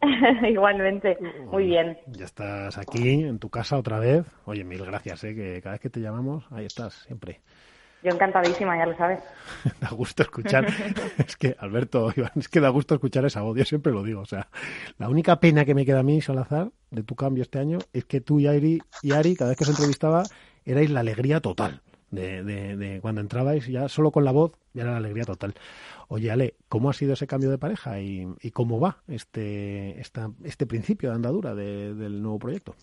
Igualmente, muy bien. Ya estás aquí, en tu casa otra vez. Oye, mil gracias, ¿eh? que cada vez que te llamamos, ahí estás, siempre. Yo encantadísima, ya lo sabes. da gusto escuchar. es que, Alberto, es que da gusto escuchar esa voz, yo siempre lo digo. O sea, la única pena que me queda a mí, Salazar, de tu cambio este año, es que tú y Ari, y Ari cada vez que os entrevistaba, erais la alegría total. De, de, cuando entrabais, ya solo con la voz, ya era la alegría total. Oye, Ale, ¿cómo ha sido ese cambio de pareja y, cómo va este, esta, este principio de andadura del nuevo proyecto?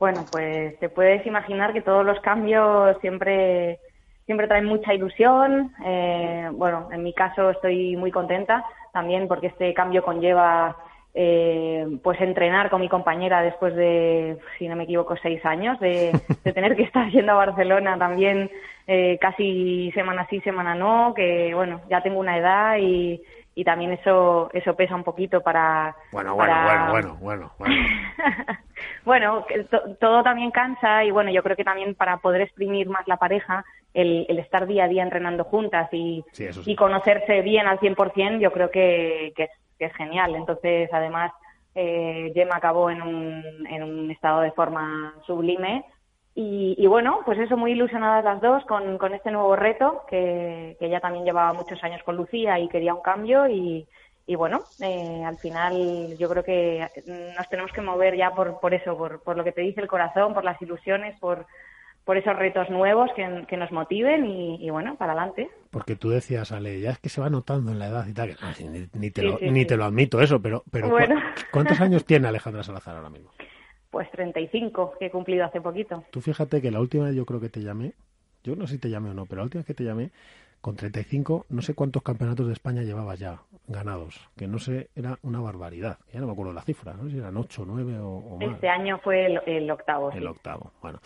Bueno, pues te puedes imaginar que todos los cambios siempre siempre traen mucha ilusión. Eh, bueno, en mi caso estoy muy contenta también porque este cambio conlleva eh, pues entrenar con mi compañera después de, si no me equivoco, seis años, de, tener que estar yendo a Barcelona también eh, casi semana sí, semana no, que bueno, ya tengo una edad y, y también eso eso pesa un poquito para bueno bueno bueno bueno bueno bueno todo también cansa y bueno yo creo que también para poder exprimir más la pareja el, el estar día a día entrenando juntas y, y conocerse bien al 100% yo creo que, que, es, que es genial. Entonces además eh, Gemma acabó en un, en un estado de forma sublime. Y, bueno, pues eso, muy ilusionadas las dos con, con este nuevo reto, que, que ella también llevaba muchos años con Lucía y quería un cambio y, y bueno, eh, al final yo creo que nos tenemos que mover ya por, por eso, por, por lo que te dice el corazón, por las ilusiones, por, por esos retos nuevos que, que nos motiven y, bueno, para adelante. Porque tú decías, Ale, ya es que se va notando en la edad y tal, ni, te, lo, ni te lo admito eso, pero, pero ¿cuántos años tiene Alejandra Salazar ahora mismo? Pues 35, que he cumplido hace poquito. Tú fíjate que la última vez yo creo que te llamé, yo no sé si te llamé o no, pero la última vez que te llamé, con 35, no sé cuántos campeonatos de España llevabas ya ganados, que no sé, era una barbaridad. Ya no me acuerdo la cifra, no sé si eran 8, 9 o, más. Este año fue el, octavo. El octavo, bueno.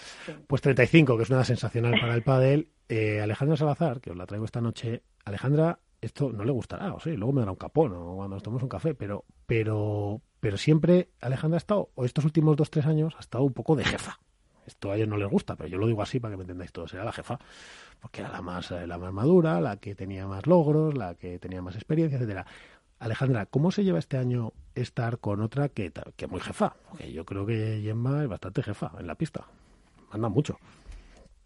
Pues 35, que es una sensacional para el pádel. Eh, Alejandra Salazar, que os la traigo esta noche, Alejandra, esto no le gustará, o sea, luego me dará un capón o cuando nos tomemos un café, pero, pero pero siempre Alejandra ha estado, o estos últimos dos, tres años, ha estado un poco de jefa. Esto a ellos no les gusta, pero yo lo digo así para que me entendáis todos. Era la jefa, porque era la más, eh, la más madura, la que tenía más logros, la que tenía más experiencia, etcétera. Alejandra, ¿cómo se lleva este año estar con otra que, que muy jefa? Porque yo creo que Gemma es bastante jefa en la pista. Manda mucho.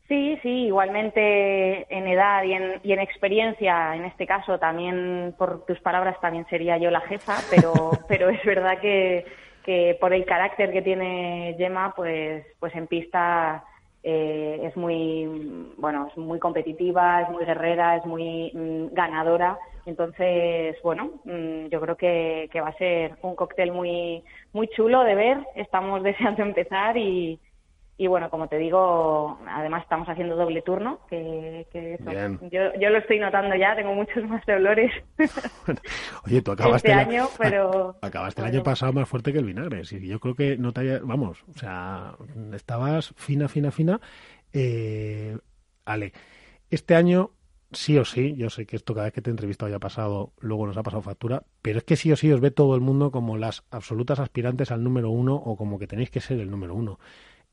Sí, sí, igualmente en edad y en, y en experiencia, en este caso también por tus palabras también sería yo la jefa, pero, pero es verdad que, que por el carácter que tiene Gemma, pues, pues en pista eh, es muy, bueno, es muy competitiva, es muy guerrera, es muy mm, ganadora. Entonces, bueno, mm, yo creo que, que va a ser un cóctel muy, muy chulo de ver. Estamos deseando empezar y, y bueno, como te digo, además estamos haciendo doble turno, que, eso. Yo, yo lo estoy notando ya, tengo muchos más dolores. Oye, tú acabaste, este año, pero... acabaste el año pasado más fuerte que el vinagre. Sí, yo creo que no te haya, vamos, o sea, estabas fina, fina, fina. Eh, Ale, este año sí o sí, yo sé que esto cada vez que te he entrevistado haya pasado, luego nos ha pasado factura, pero es que sí o sí os ve todo el mundo como las absolutas aspirantes al número uno o como que tenéis que ser el número uno.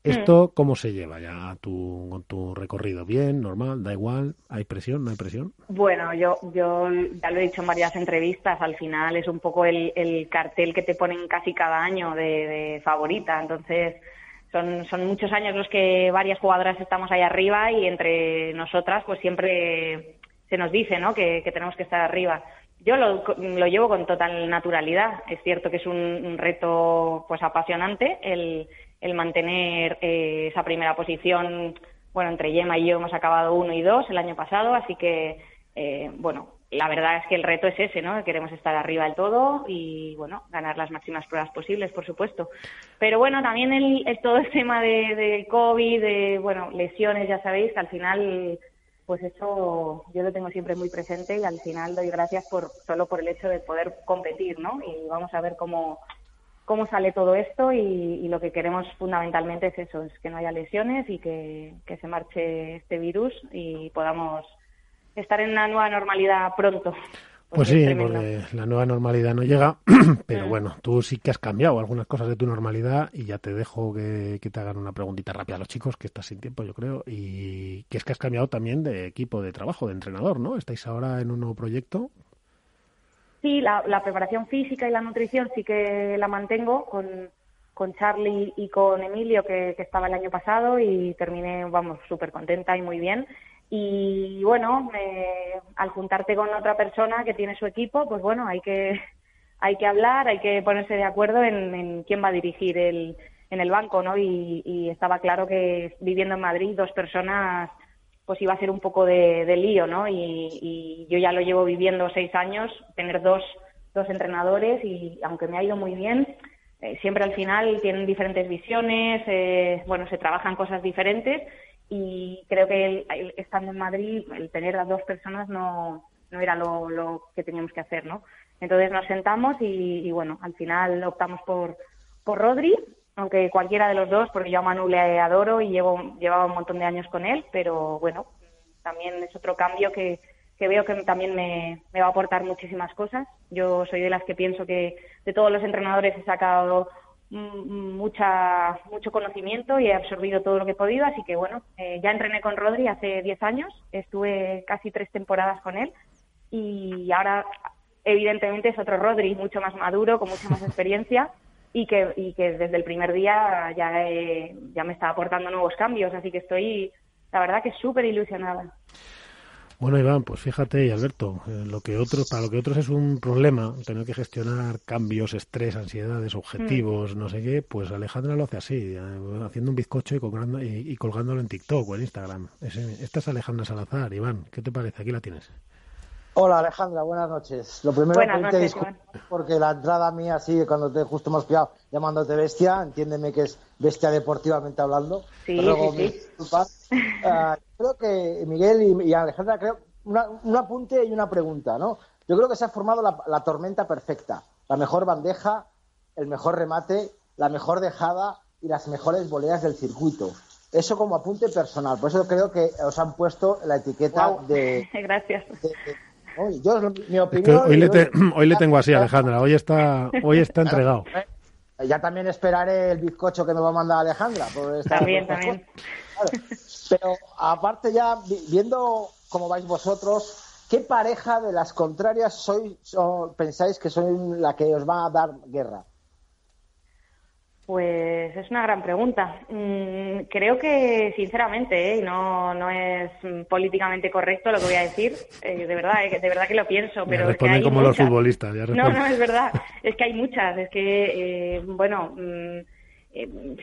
¿Esto cómo se lleva ya tu, con tu recorrido? ¿Bien? ¿Normal? ¿Da igual? ¿Hay presión? ¿No hay presión? Bueno, yo, yo ya lo he dicho en varias entrevistas, al final es un poco el, el cartel que te ponen casi cada año de, favorita, entonces son, son muchos años los que varias jugadoras estamos ahí arriba y entre nosotras pues siempre se nos dice ¿no? que, tenemos que estar arriba. Yo lo, lo, llevo con total naturalidad. Es cierto que es un, un reto pues apasionante el, el mantener eh, esa primera posición. Bueno, entre Yema y yo hemos acabado uno y dos el año pasado, así que, eh, bueno, la verdad es que el reto es ese, ¿no? Queremos estar arriba del todo y, bueno, ganar las máximas pruebas posibles, por supuesto. Pero bueno, también el, todo el tema de, COVID, de, bueno, lesiones, ya sabéis al final, pues eso yo lo tengo siempre muy presente y al final doy gracias por solo por el hecho de poder competir, ¿no? Y vamos a ver cómo, cómo sale todo esto y, lo que queremos fundamentalmente es eso, es que no haya lesiones y que, se marche este virus y podamos estar en una nueva normalidad pronto. Pues, sí, porque la nueva normalidad no llega, pero mm. bueno, tú sí que has cambiado algunas cosas de tu normalidad y ya te dejo que, te hagan una preguntita rápida a los chicos, que estás sin tiempo, yo creo, y que es que has cambiado también de equipo de trabajo, de entrenador, ¿no? ¿Estáis ahora en un nuevo proyecto? Sí, la, preparación física y la nutrición sí que la mantengo con, con Charlie y con Emilio, que, que estaba el año pasado, y terminé, vamos, súper contenta y muy bien. Y bueno, al juntarte con otra persona que tiene su equipo, pues bueno, hay que, hay que hablar, hay que ponerse de acuerdo en, quién va a dirigir el, en el banco, ¿no? Y, estaba claro que viviendo en Madrid dos personas pues iba a ser un poco de, lío, ¿no? Y, yo ya lo llevo viviendo seis años, tener dos, dos entrenadores y aunque me ha ido muy bien, eh, siempre al final tienen diferentes visiones, eh, bueno, se trabajan cosas diferentes y creo que estando en Madrid el tener a dos personas no, no era lo, lo, que teníamos que hacer, ¿no? Entonces nos sentamos y, bueno, al final optamos por, por Rodri, aunque cualquiera de los dos, porque yo a Manu le adoro y llevo, llevaba un montón de años con él, pero bueno, también es otro cambio que, que veo que también me, me va a aportar muchísimas cosas. Yo soy de las que pienso que de todos los entrenadores he sacado mucha, mucho conocimiento y he absorbido todo lo que he podido, así que bueno, eh, ya entrené con Rodri hace 10 años, estuve casi tres temporadas con él y ahora evidentemente es otro Rodri, mucho más maduro, con mucha más experiencia y que, y que desde el primer día ya, ya me está aportando nuevos cambios, así que estoy, la verdad que súper ilusionada. Bueno, Iván, pues fíjate, y Alberto, eh, lo que otros, para lo que otros es un problema, tener que gestionar cambios, estrés, ansiedades, objetivos, mm. no sé qué, pues Alejandra lo hace así, eh, haciendo un bizcocho y, colgando, y, colgándolo en TikTok o en Instagram. esta es Alejandra Salazar, Iván, ¿qué te parece? Aquí la tienes. Hola Alejandra, buenas noches. Lo primero que te porque la entrada mía, así, cuando te justo hemos pillado llamándote bestia, entiéndeme que es bestia deportivamente hablando. Sí, sí, sí. Ah, creo que Miguel y, Alejandra, creo, un apunte y una pregunta, ¿no? Yo creo que se ha formado la, tormenta perfecta, la mejor bandeja, el mejor remate, la mejor dejada y las mejores voleas del circuito. Eso como apunte personal, por eso creo que os han puesto la etiqueta de... Gracias. Yo, mi opinión... hoy, le hoy le tengo así, Alejandra, hoy está, hoy está entregado. Ya también esperaré el bizcocho que me va a mandar Alejandra. Por también, también. Pero aparte ya, viendo cómo vais vosotros, ¿qué pareja de las contrarias sois, pensáis que soy la que os va a dar guerra? Pues es una gran pregunta. Mm, creo que, sinceramente, ¿eh? no, no es políticamente correcto lo que voy a decir, eh, de verdad, eh, de verdad que lo pienso. pero es que hay como los futbolistas. no, no, es verdad. Es que hay muchas. Es que, bueno. Mm,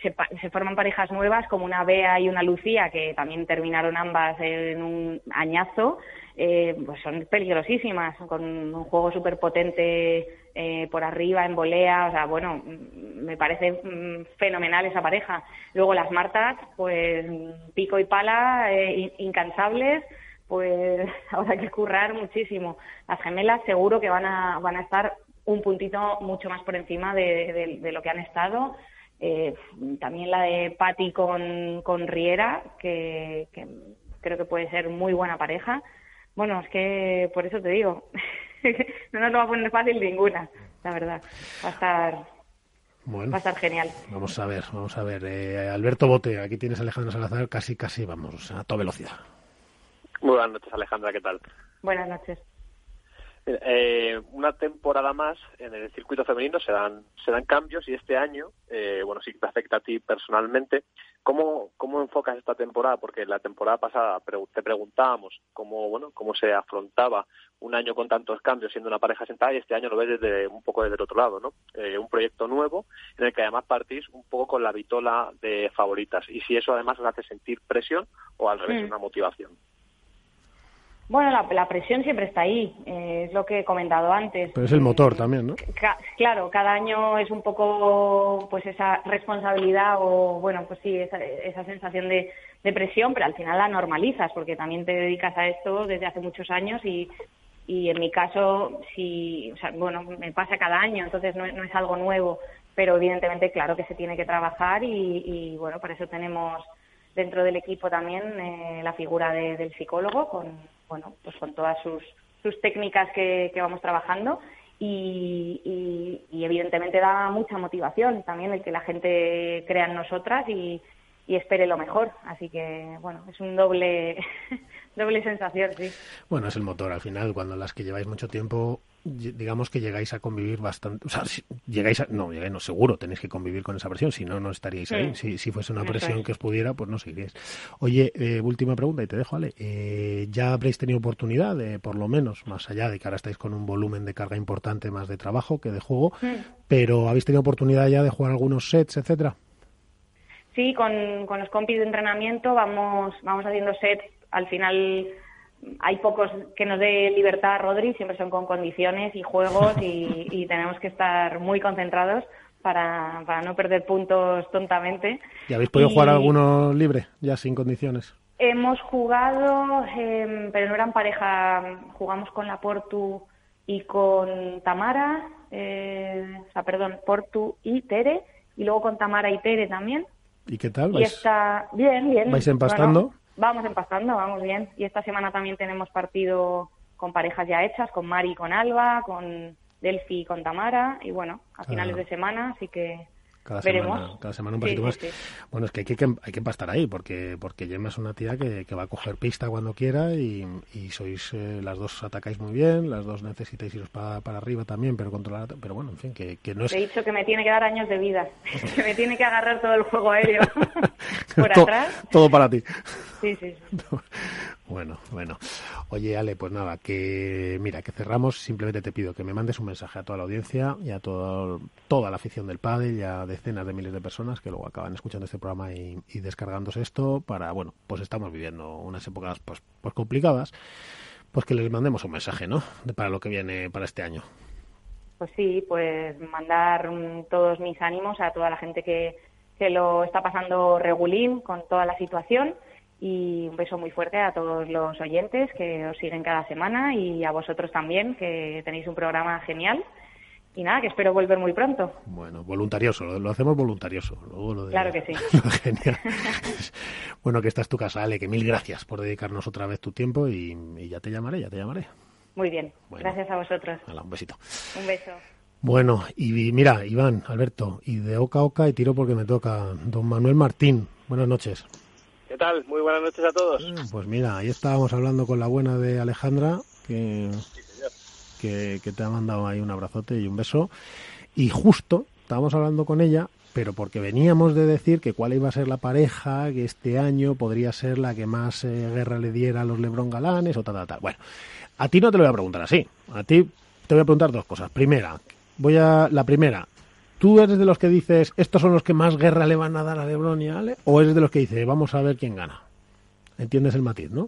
se, se, forman parejas nuevas como una Bea y una Lucía, que también terminaron ambas en un añazo, eh, pues son peligrosísimas, con un juego súper potente eh, por arriba, en volea, o sea, bueno, me parece mm, fenomenal esa pareja. Luego las Martas, pues pico y pala, eh, incansables, pues habrá que currar muchísimo. Las gemelas seguro que van a, van a estar un puntito mucho más por encima de, de, lo que han estado. Eh, también la de Patti con, con Riera, que, que creo que puede ser muy buena pareja. Bueno, es que por eso te digo, no nos lo va a poner fácil ninguna, la verdad. Va a estar, va a estar genial. Vamos a ver, vamos a ver. Eh, Alberto Bote, aquí tienes a Alejandra Salazar, casi, casi, vamos, a toda velocidad. Muy buenas noches, Alejandra, ¿qué tal? Buenas noches. Eh, una temporada más en el circuito femenino se dan, se dan cambios y este año, eh, bueno, sí que te afecta a ti personalmente. ¿Cómo, ¿Cómo enfocas esta temporada? Porque la temporada pasada te preguntábamos cómo, bueno, cómo se afrontaba un año con tantos cambios siendo una pareja sentada y este año lo ves desde un poco desde el otro lado, ¿no? Eh, un proyecto nuevo en el que además partís un poco con la vitola de favoritas y si eso además os hace sentir presión o al revés, mm. una motivación. Bueno, la, presión siempre está ahí, eh, es lo que he comentado antes. Pero es el motor también, ¿no? claro, cada año es un poco pues esa responsabilidad o, bueno, pues sí, esa, esa sensación de, presión, pero al final la normalizas porque también te dedicas a esto desde hace muchos años y, y en mi caso, sí, o sea, bueno, me pasa cada año, entonces no, no, es algo nuevo, pero evidentemente, claro que se tiene que trabajar y, y bueno, por eso tenemos dentro del equipo también eh, la figura del psicólogo con bueno, pues con todas sus, sus técnicas que, que vamos trabajando y, y, evidentemente da mucha motivación también el que la gente crea en nosotras y, y espere lo mejor. Así que, bueno, es un doble, doble sensación, sí. Bueno, es el motor al final, cuando las que lleváis mucho tiempo digamos que llegáis a convivir bastante, o sea, llegáis a, no, llegáis, no, seguro tenéis que convivir con esa presión, si no, no estaríais ahí. Si, si fuese una presión que os pudiera, pues no seguiríais. Oye, eh, última pregunta y te dejo, Ale. Eh, ¿Ya habréis tenido oportunidad de, por lo menos, más allá de que ahora estáis con un volumen de carga importante más de trabajo que de juego, pero habéis tenido oportunidad ya de jugar algunos sets, etcétera? Sí, con, con los compis de entrenamiento vamos, vamos haciendo sets. Al final hay pocos que nos dé libertad a Rodri, siempre son con condiciones y juegos y, tenemos que estar muy concentrados para, para, no perder puntos tontamente. ¿Y habéis podido jugar alguno libre, ya sin condiciones? Hemos jugado, em, pero no eran pareja, jugamos con la Portu y con Tamara, eh, o sea, perdón, Portu y Tere, y luego con Tamara y Tere también. ¿Y qué tal? Y está bien, bien. ¿Vais empastando? Vamos empastando, vamos bien. Y esta semana también tenemos partido con parejas ya hechas, con Mari y con Alba, con Delphi y con Tamara, y bueno, a finales de semana, así que cada Veremos. semana, cada semana un poquito más. Bueno, es que hay que, hay que empastar ahí, porque porque Gemma es una tía que, que va a coger pista cuando quiera y, y sois, eh, las dos atacáis muy bien, las dos necesitáis iros para, para arriba también, pero controlar, pero bueno, en fin, que, que no es... He dicho que me tiene que dar años de vida, que me tiene que agarrar todo el juego aéreo por atrás. Todo para ti. Sí, sí. Bueno, bueno. Oye, Ale, pues nada, que mira, que cerramos. Simplemente te pido que me mandes un mensaje a toda la audiencia y a todo, toda la afición del pádel y a decenas de miles de personas que luego acaban escuchando este programa y, descargándose esto para, bueno, pues estamos viviendo unas épocas pues, pues complicadas, pues que les mandemos un mensaje, ¿no? para lo que viene para este año. Pues sí, pues mandar todos mis ánimos a toda la gente que, que lo está pasando regulín con toda la situación y un beso muy fuerte a todos los oyentes que os siguen cada semana y a vosotros también, que tenéis un programa genial. Y nada, que espero volver muy pronto. Bueno, voluntarioso, lo, hacemos voluntarioso. claro que sí. Genial. bueno, que esta es tu casa, Ale, que mil gracias por dedicarnos otra vez tu tiempo y, ya te llamaré, ya te llamaré. Muy bien, gracias a vosotros. un besito. Un beso. Bueno, y mira, Iván, Alberto, y de oca a oca y tiro porque me toca. Don Manuel Martín, buenas noches. ¿Qué tal? Muy buenas noches a todos. Eh, pues mira, ahí estábamos hablando con la buena de Alejandra, que, que, te ha mandado ahí un abrazote y un beso. Y justo estábamos hablando con ella, pero porque veníamos de decir que cuál iba a ser la pareja que este año podría ser la que más eh, guerra le diera a los Lebron Galanes o tal, tal, tal. Bueno, a ti no te lo voy a preguntar así. A ti te voy a preguntar dos cosas. Primera, voy a la primera, ¿Tú eres de los que dices, estos son los que más guerra le van a dar a Lebron y a Ale? ¿O eres de los que dice, vamos a ver quién gana? ¿Entiendes el matiz, no?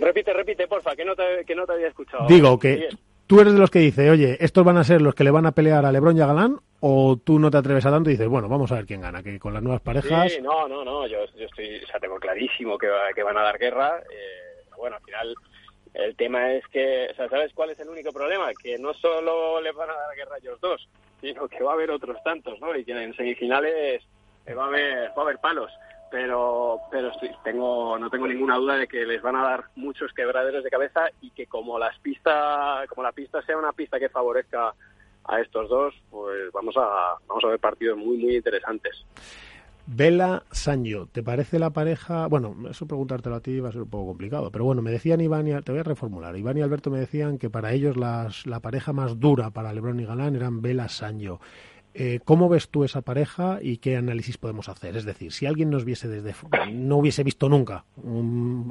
Repite, repite, porfa, que no te, que no te había escuchado. Digo que tú eres de los que dice, oye, estos van a ser los que le van a pelear a Lebron y a Galán, o tú no te atreves a tanto y dices, bueno, vamos a ver quién gana, que con las nuevas parejas... Sí, no, no, no, yo, yo estoy, o sea, tengo clarísimo que, que van a dar guerra. Eh, bueno, al final el tema es que, o sea, ¿sabes cuál es el único problema? Que no solo le van a dar guerra a ellos dos, sino que va a haber otros tantos, ¿no? Y que en semifinales eh, va a haber, va a haber palos. Pero, pero tengo, no tengo ninguna duda de que les van a dar muchos quebraderos de cabeza y que como las pistas, como la pista sea una pista que favorezca a estos dos, pues vamos a, vamos a ver partidos muy, muy interesantes. Vela Sancho, ¿te parece la pareja? Bueno, eso preguntártelo a ti va a ser un poco complicado, pero bueno, me decían Iván y te voy a reformular. Iván y Alberto me decían que para ellos las, la pareja más dura para LeBron y Galán eran Vela Sancho. Eh, ¿Cómo ves tú esa pareja y qué análisis podemos hacer? Es decir, si alguien nos viese desde no hubiese visto nunca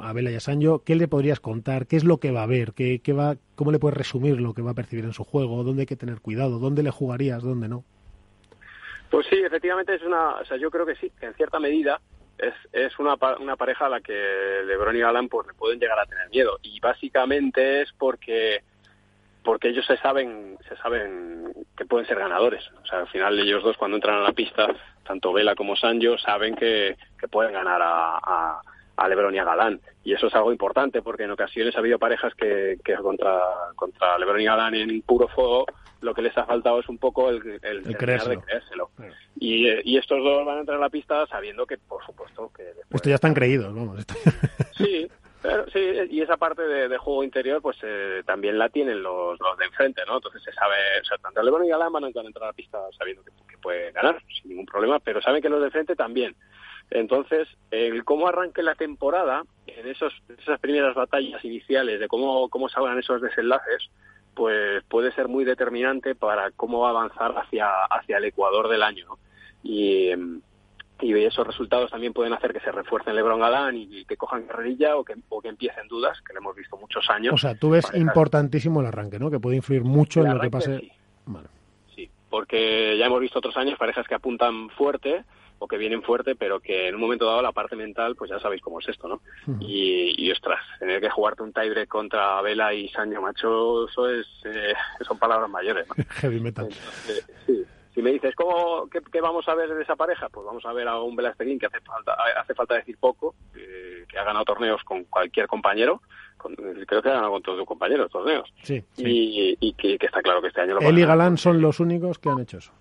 a Vela y a Sancho, ¿qué le podrías contar? ¿Qué es lo que va a ver? ¿Qué, qué va, ¿Cómo le puedes resumir lo que va a percibir en su juego? ¿Dónde hay que tener cuidado? ¿Dónde le jugarías? ¿Dónde no? Pues sí, efectivamente es una, o sea, yo creo que sí, que en cierta medida es, es una, una pareja a la que LeBron y Alan pues le pueden llegar a tener miedo. Y básicamente es porque porque ellos se saben se saben que pueden ser ganadores, o sea, al final ellos dos cuando entran a la pista, tanto Vela como Sancho saben que, que pueden ganar a, a, a LeBron y a Galán y eso es algo importante porque en ocasiones ha habido parejas que, que contra contra LeBron y Galán en puro fuego lo que les ha faltado es un poco el, el, de creérselo. Y, y, estos dos van a entrar a la pista sabiendo que, por supuesto, que... Esto ya están creídos, vamos. Sí, sí, y esa parte de, juego interior, pues eh, también la tienen los, los de enfrente, ¿no? Entonces se sabe, o sea, tanto Lebron y Galán van a entrar a la pista sabiendo que, que puede ganar sin ningún problema, pero saben que los de enfrente también. Entonces, el cómo arranque la temporada, en esos, esas primeras batallas iniciales, de cómo, cómo salgan esos desenlaces, pues puede ser muy determinante para cómo va a avanzar hacia, hacia el Ecuador del año. Y, y esos resultados también pueden hacer que se refuercen LeBron Galán y, que cojan carrerilla o que, o que empiecen dudas, que lo hemos visto muchos años. O sea, tú ves importantísimo el arranque, ¿no? Que puede influir mucho en lo que pase. Sí. sí, porque ya hemos visto otros años parejas que apuntan fuerte o que vienen fuerte, pero que en un momento dado la parte mental, pues ya sabéis cómo es esto, ¿no? y, y, ostras, tener que jugarte un tiebreak contra Vela y Sancho Macho, eso es, eh, son palabras mayores, ¿no? Heavy metal. sí. Si me dices, ¿cómo, qué, vamos a ver de esa pareja? Pues vamos a ver a un Velasteguín que hace falta, hace falta decir poco, que ha ganado torneos con cualquier compañero, creo que ha ganado con todos sus compañeros torneos. Sí, Y, que, está claro que este año lo Él y Galán son los únicos que han hecho eso.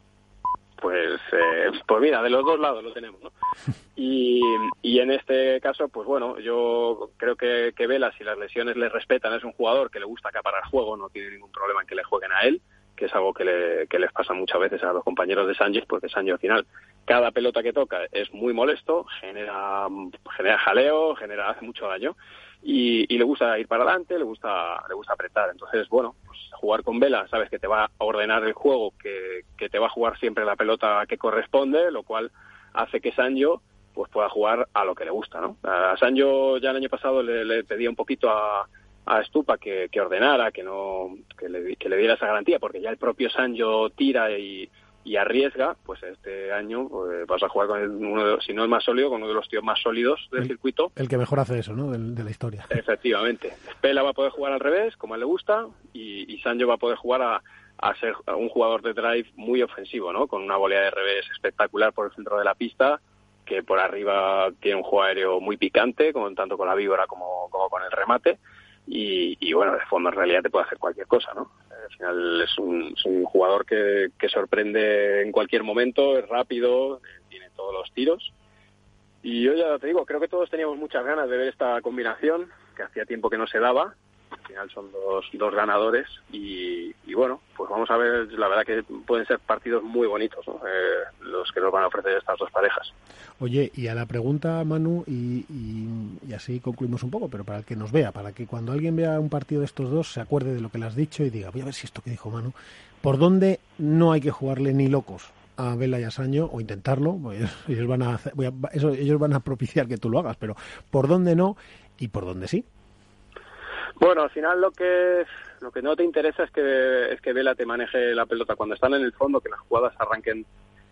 Pues, eh, pues mira, de los dos lados lo tenemos, ¿no? Y, y en este caso, pues bueno, yo creo que, que Vela, si las lesiones le respetan, es un jugador que le gusta acaparar juego, no tiene ningún problema en que le jueguen a él, que es algo que, le, que les pasa muchas veces a los compañeros de Sánchez, porque Sánchez al final, cada pelota que toca es muy molesto, genera, genera jaleo, genera, hace mucho daño. Y, y, le gusta ir para adelante, le gusta, le gusta apretar. Entonces, bueno, pues jugar con Vela, sabes que te va a ordenar el juego, que, que te va a jugar siempre la pelota que corresponde, lo cual hace que Sancho pues pueda jugar a lo que le gusta, ¿no? A Sancho ya el año pasado le, le pedía un poquito a, a Stupa que, que ordenara, que no que le, que le, diera esa garantía, porque ya el propio Sancho tira y, y arriesga, pues este año pues, vas a jugar con uno de, si no el más sólido, con uno de los tíos más sólidos del circuito. El que mejor hace eso, ¿no? De, de, la historia. Efectivamente. Pela va a poder jugar al revés, como a él le gusta, y, y Sancho va a poder jugar a, a ser un jugador de drive muy ofensivo, ¿no? Con una volea de revés espectacular por el centro de la pista, que por arriba tiene un juego aéreo muy picante, con, tanto con la víbora como, como con el remate y, y, bueno, de fondo en realidad te puede hacer cualquier cosa, ¿no? Al final es un, es un jugador que, que, sorprende en cualquier momento, es rápido, tiene todos los tiros. Y yo ya te digo, creo que todos teníamos muchas ganas de ver esta combinación, que hacía tiempo que no se daba, al final son dos, dos ganadores y, y, bueno, pues vamos a ver, la verdad que pueden ser partidos muy bonitos eh, los que nos van a ofrecer estas dos parejas. Oye, y a la pregunta, Manu, y, y, así concluimos un poco, pero para el que nos vea, para que cuando alguien vea un partido de estos dos se acuerde de lo que le has dicho y diga, voy a ver si esto que dijo Manu, ¿por dónde no hay que jugarle ni locos? a Vela y a Saño o intentarlo, ellos van a, hacer, a eso, ellos van a propiciar que tú lo hagas, pero por dónde no y por dónde sí. Bueno, al final lo que lo que no te interesa es que es que Vela te maneje la pelota cuando están en el fondo, que las jugadas arranquen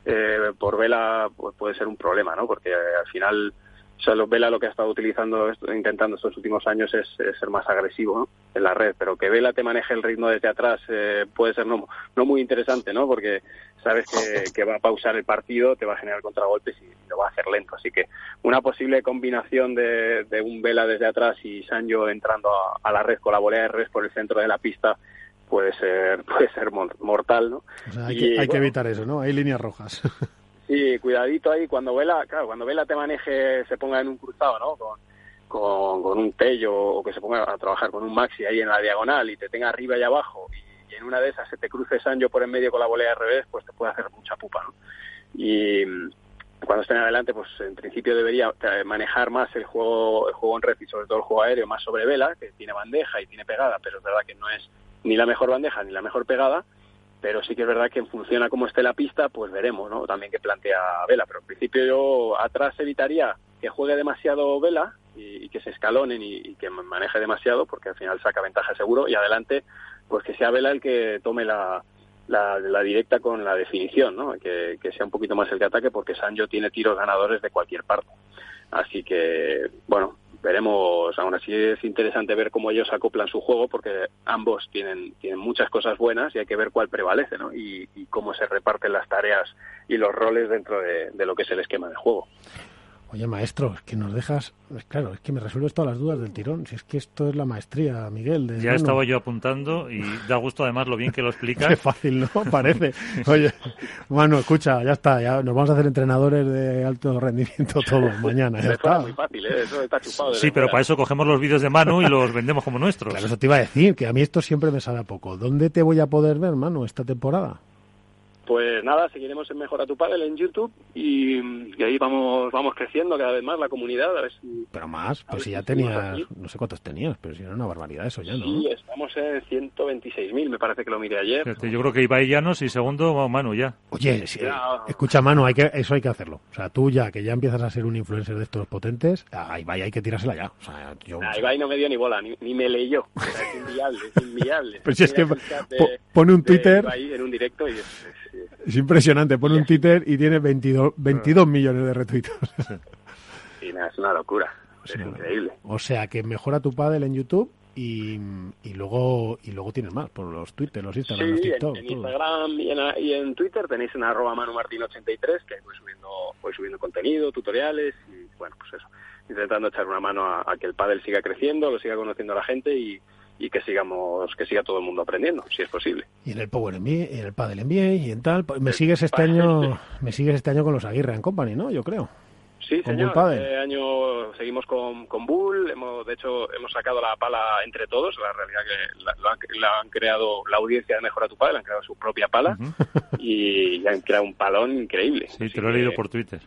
eh, por Vela, pues puede ser un problema, ¿no? Porque eh, al final o sea, Vela lo que ha estado utilizando, intentando estos últimos años es, ser más agresivo en la red, pero que Vela te maneje el ritmo desde atrás eh, puede ser no, no muy interesante, ¿no? Porque sabes que, que, va a pausar el partido, te va a generar contragolpes y, lo va a hacer lento. Así que una posible combinación de, de un Vela desde atrás y Sancho entrando a, a, la red con la volea de red por el centro de la pista puede ser puede ser mortal, ¿no? O sea, hay, que, hay bueno, que evitar eso, ¿no? Hay líneas rojas. Sí, cuidadito ahí cuando Vela, claro, cuando Vela te maneje, se ponga en un cruzado, ¿no? Con, con, con, un tello o que se ponga a trabajar con un maxi ahí en la diagonal y te tenga arriba y abajo y, y en una de esas se te cruce Sancho por en medio con la volea de revés, pues te puede hacer mucha pupa, ¿no? Y cuando estén adelante, pues en principio debería manejar más el juego, el juego en red y sobre todo el juego aéreo más sobre Vela, que tiene bandeja y tiene pegada, pero es verdad que no es ni la mejor bandeja ni la mejor pegada pero sí que es verdad que en función a cómo esté la pista, pues veremos, ¿no? También que plantea Vela, pero en principio yo atrás evitaría que juegue demasiado Vela y, que se escalonen y, que maneje demasiado, porque al final saca ventaja seguro, y adelante, pues que sea Vela el que tome la, la, la directa con la definición, ¿no? Que, sea un poquito más el que ataque, porque Sancho tiene tiros ganadores de cualquier parte. Así que, bueno, veremos. Aún así es interesante ver cómo ellos acoplan su juego porque ambos tienen, tienen muchas cosas buenas y hay que ver cuál prevalece ¿no? y, y cómo se reparten las tareas y los roles dentro de, de, lo que es el esquema de juego. Oye, maestro, es que nos dejas. es Claro, es que me resuelves todas las dudas del tirón. Si es que esto es la maestría, Miguel. De Ya estaba yo apuntando y da gusto además lo bien que lo Qué explicas. fácil, ¿no? Parece. Oye, bueno, escucha, ya está. Ya nos vamos a hacer entrenadores de alto rendimiento todos mañana. Ya está. muy fácil, ¿eh? Eso está chupado. Sí, pero para eso cogemos los vídeos de Manu y los vendemos como nuestros. Claro, eso te iba a decir, que a mí esto siempre me sabe a poco. ¿Dónde te voy a poder ver, Manu, esta temporada? Pues nada, seguiremos en Mejora tu Padel en YouTube y, y ahí vamos vamos creciendo cada vez más la comunidad. A ver si, Pero más, A pues si si ya tenías, no sé cuántos tenías, pero si era una barbaridad eso ya, ¿no? Sí, estamos en 126.000, me parece que lo miré ayer. Fíjate, Yo creo que Ibai Llanos y segundo Manu ya. Oye, si- Ya. escucha, Manu, hay que, eso hay que hacerlo. O sea, tú ya, que ya empiezas a ser un influencer de estos potentes, ahí vaya, hay que tirársela ya. O sea, yo... Nah, Ibai no me dio ni bola, ni, ni me leyó. O sea, es inviable, es inviable. Pero si es que de- pone un de Twitter- Ibai en un directo y es, es- es- Es impresionante, pone un Twitter y tiene 22, 22 millones de retweets. y nada, es una locura. Es Sí. increíble. O sea, que mejora tu pádel en YouTube y, y luego y luego tienes más, por los Twitter, los Instagram, los Sí, TikTok. en. Instagram y en, y en Twitter tenéis en arroba manumartin83 que voy subiendo, voy subiendo contenido, tutoriales y bueno, pues eso, intentando echar una mano a, a que el pádel siga creciendo, lo siga conociendo la gente y, y que sigamos, que siga todo el mundo aprendiendo, si es posible. Y en el Power NBA, y en el Padel NBA y en tal. Me sigues este año, me sigues este año con los Aguirre en Company, ¿no? Yo creo. Sí, Con señor. Bull. Este año seguimos con, con Bull. Hemos, de hecho, hemos sacado la pala entre todos. La realidad que la, lo han, la han creado la audiencia de Mejora tu Padel, han creado su propia pala y, y han creado un palón increíble. Sí, Así te lo he que- leído por Twitter.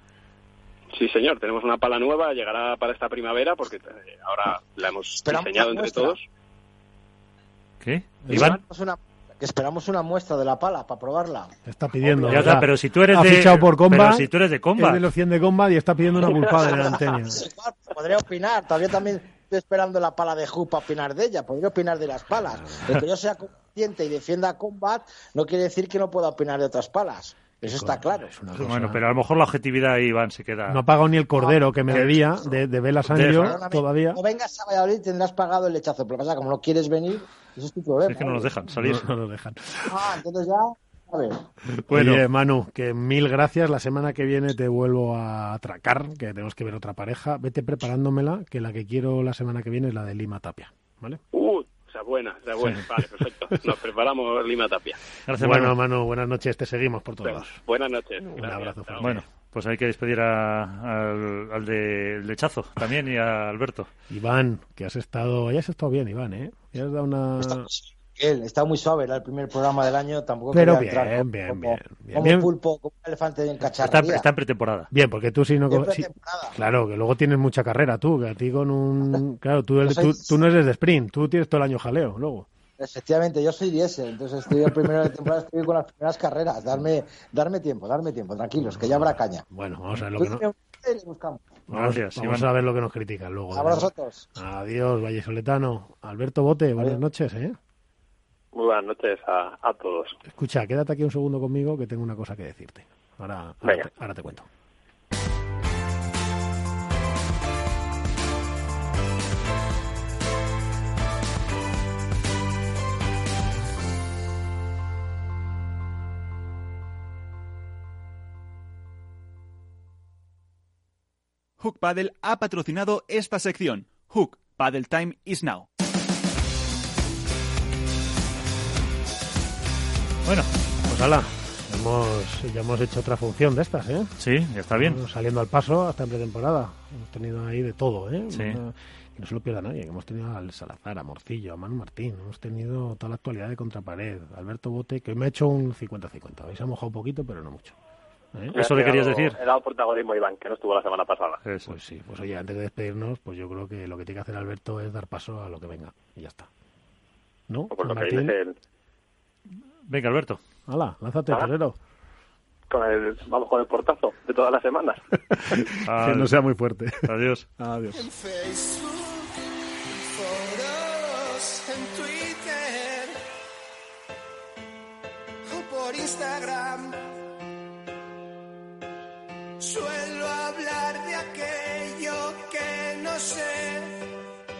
Sí, señor. Tenemos una pala nueva. Llegará para esta primavera porque eh, ahora la hemos diseñado entre todos. ¿Qué? Iván. Esperamos una, que esperamos una muestra de la pala para probarla. Está pidiendo. Ya o sea, está, pero si tú eres ha de- fichado por Combat, pero si tú eres de Combat. Es de los 100 de Combat y está pidiendo una pulpada en el antenio. Podría opinar, todavía también estoy esperando la pala de Hu para opinar de ella, podría opinar de las palas. El que yo sea consciente y defienda a Combat no quiere decir que no pueda opinar de otras palas. Eso está claro. Es una cosa- Bueno, pero a lo mejor la objetividad ahí, Iván, se queda. No ha pagado ni el cordero que me debía de, de Vela todavía. No vengas a Valladolid tendrás pagado el lechazo. Pero pasa, como no quieres venir, eso es tu problema. es que no nos dejan salir. No, no nos dejan. Ah, entonces ya, a ver. Bueno. Oye, Manu, que mil gracias. La semana que viene te vuelvo a atracar, que tenemos que ver otra pareja. Vete preparándomela, que la que quiero la semana que viene es la de Lima Tapia. ¿Vale? Uh, buena, esa buena. Vale, perfecto. Nos preparamos Lima Tapia. Gracias, bueno, Manu. Manu, buenas noches. Te seguimos por todos lados. Buenas noches. Un Gracias. abrazo fuerte. Bueno, pues hay que despedir a- al, al de lechazo también y a Alberto. Iván, que has estado, ya has estado bien, Iván, ¿eh? Ya has dado una... Él está muy suave, era el primer programa del año, tampoco Pero entrar bien, como- bien, como, bien, como bien. un pulpo, como un elefante en Está, cacharrería. está en pretemporada. Bien, porque tú sí no... Temporada. Claro, que luego tienes mucha carrera tú, que a ti con un... Claro, tú, Yo soy- tú, tú no eres de sprint, tú tienes todo el año jaleo, luego. Efectivamente, yo soy diésel, entonces estoy el primero de temporada, estoy con las primeras carreras. Darme, darme tiempo, darme tiempo, tranquilos, que ya habrá caña. Bueno, vamos a ver lo que no... buscamos. Gracias, vamos a ver lo que nos critican luego. de A vosotros. Adiós, Valle Soletano. Alberto Bote, buenas Adiós. noches, ¿eh? Muy buenas noches a, a todos. Escucha, quédate aquí un segundo conmigo que tengo una cosa que decirte. Ahora, ahora, te, ahora te cuento. Hook Paddle ha patrocinado esta sección. Hook Paddle Time is now. Bueno, pues ala, hemos, ya hemos hecho otra función de estas, ¿eh? Sí, ya está bien. Estamos Saliendo al paso hasta en pretemporada. Hemos tenido ahí de todo, ¿eh? Sí. No- que no se lo pierda nadie. Que hemos tenido al Salazar, a Morcillo, a Manu Martín. Hemos tenido toda la actualidad de Contrapared. Alberto Bote, que hoy me ha hecho un 50-50. Habéis mojado un poquito, pero no mucho. ¿Eh? ¿Eso le querías decir? He dado protagonismo a Iván, que no estuvo la semana pasada. Eso. Pues sí, pues oye, antes de despedirnos, pues yo creo que lo que tiene que hacer Alberto es dar paso a lo que venga. Y ya está. ¿No? Por lo que Martín, dices, el- Venga, Alberto. hala, lánzate, torero. con el, vamos con el portazo de todas las semanas. Que no sea muy fuerte. Adiós. Adiós. En Facebook, foros, en Twitter o por Instagram. Suelo hablar de aquello que no sé.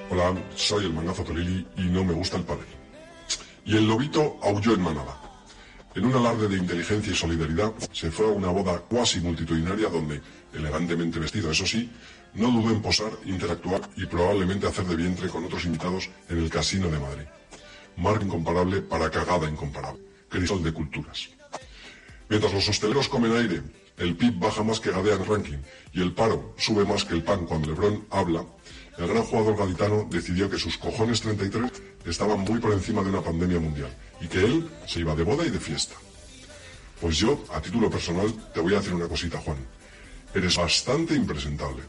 Hola, soy el mangazo Tolili y no me gusta el pádel. Y el lobito aulló en manada. En un alarde de inteligencia y solidaridad, se fue a una boda cuasi multitudinaria donde, elegantemente vestido, eso sí, no dudó en posar, interactuar y probablemente hacer de vientre con otros invitados en el Casino de Madrid. Marca incomparable para cagada incomparable. Crisol de culturas. Mientras los hosteleros comen aire, el PIB baja más que Gadea en ranking y el paro sube más que el pan cuando Lebron habla, el gran jugador gaditano decidió que sus cojones 33 estaban muy por encima de una pandemia mundial y que él se iba de boda y de fiesta. Pues yo, a título personal, te voy a decir una cosita, Juan. Eres bastante impresentable.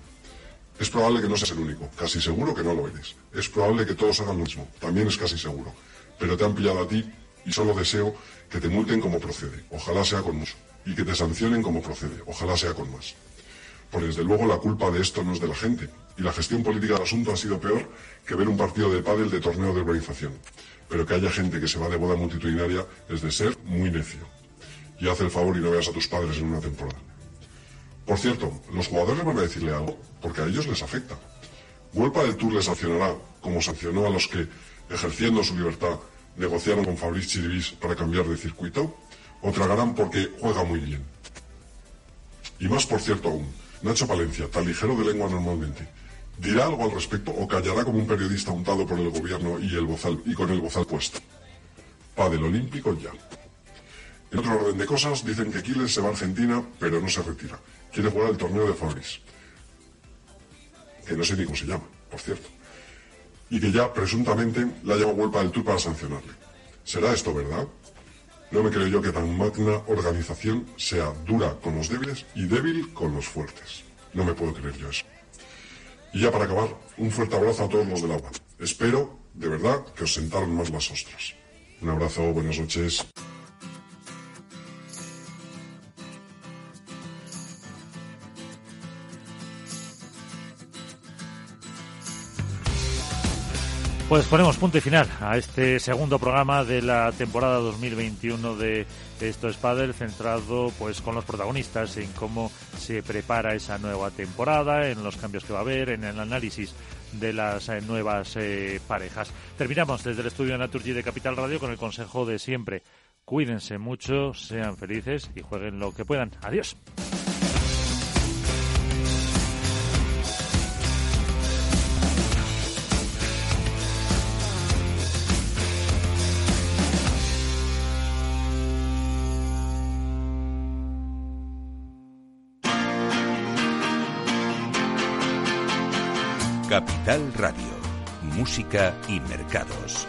Es probable que no seas el único, casi seguro que no lo eres. Es probable que todos hagan lo mismo, también es casi seguro. Pero te han pillado a ti y solo deseo que te multen como procede, ojalá sea con mucho, y que te sancionen como procede, ojalá sea con más. Porque desde luego la culpa de esto no es de la gente, y la gestión política del asunto ha sido peor que ver un partido de pádel de torneo de urbanización. Pero que haya gente que se va de boda multitudinaria es de ser muy necio. Y haz el favor y no veas a tus padres en una temporada. Por cierto, los jugadores van a decirle algo, porque a ellos les afecta. Huelpa del Tour les sancionará, como sancionó a los que, ejerciendo su libertad, negociaron con Fabrice Chiribis para cambiar de circuito, o tragarán porque juega muy bien. Y más por cierto aún, Nacho Palencia, tan ligero de lengua normalmente, dirá algo al respecto o callará como un periodista untado por el gobierno y, el bozal, y con el bozal puesto. del olímpico ya. En otro orden de cosas, dicen que Quiles se va a Argentina, pero no se retira. Quiere jugar el torneo de Fabrice. Que no sé ni cómo se llama, por cierto. Y que ya, presuntamente, la lleva vuelta del Tour para sancionarle. ¿Será esto verdad? No me creo yo que tan magna organización sea dura con los débiles y débil con los fuertes. No me puedo creer yo eso. Y ya para acabar, un fuerte abrazo a todos los del agua. Espero, de verdad, que os sentaron más las ostras. Un abrazo, buenas noches. Pues ponemos punto y final a este segundo programa de la temporada 2021 de Esto es Padel, centrado pues con los protagonistas en cómo se prepara esa nueva temporada, en los cambios que va a haber, en el análisis de las eh, nuevas eh, parejas. Terminamos desde el estudio de Naturgy de Capital Radio con el consejo de siempre. Cuídense mucho, sean felices y jueguen lo que puedan. Adiós. Música y Mercados.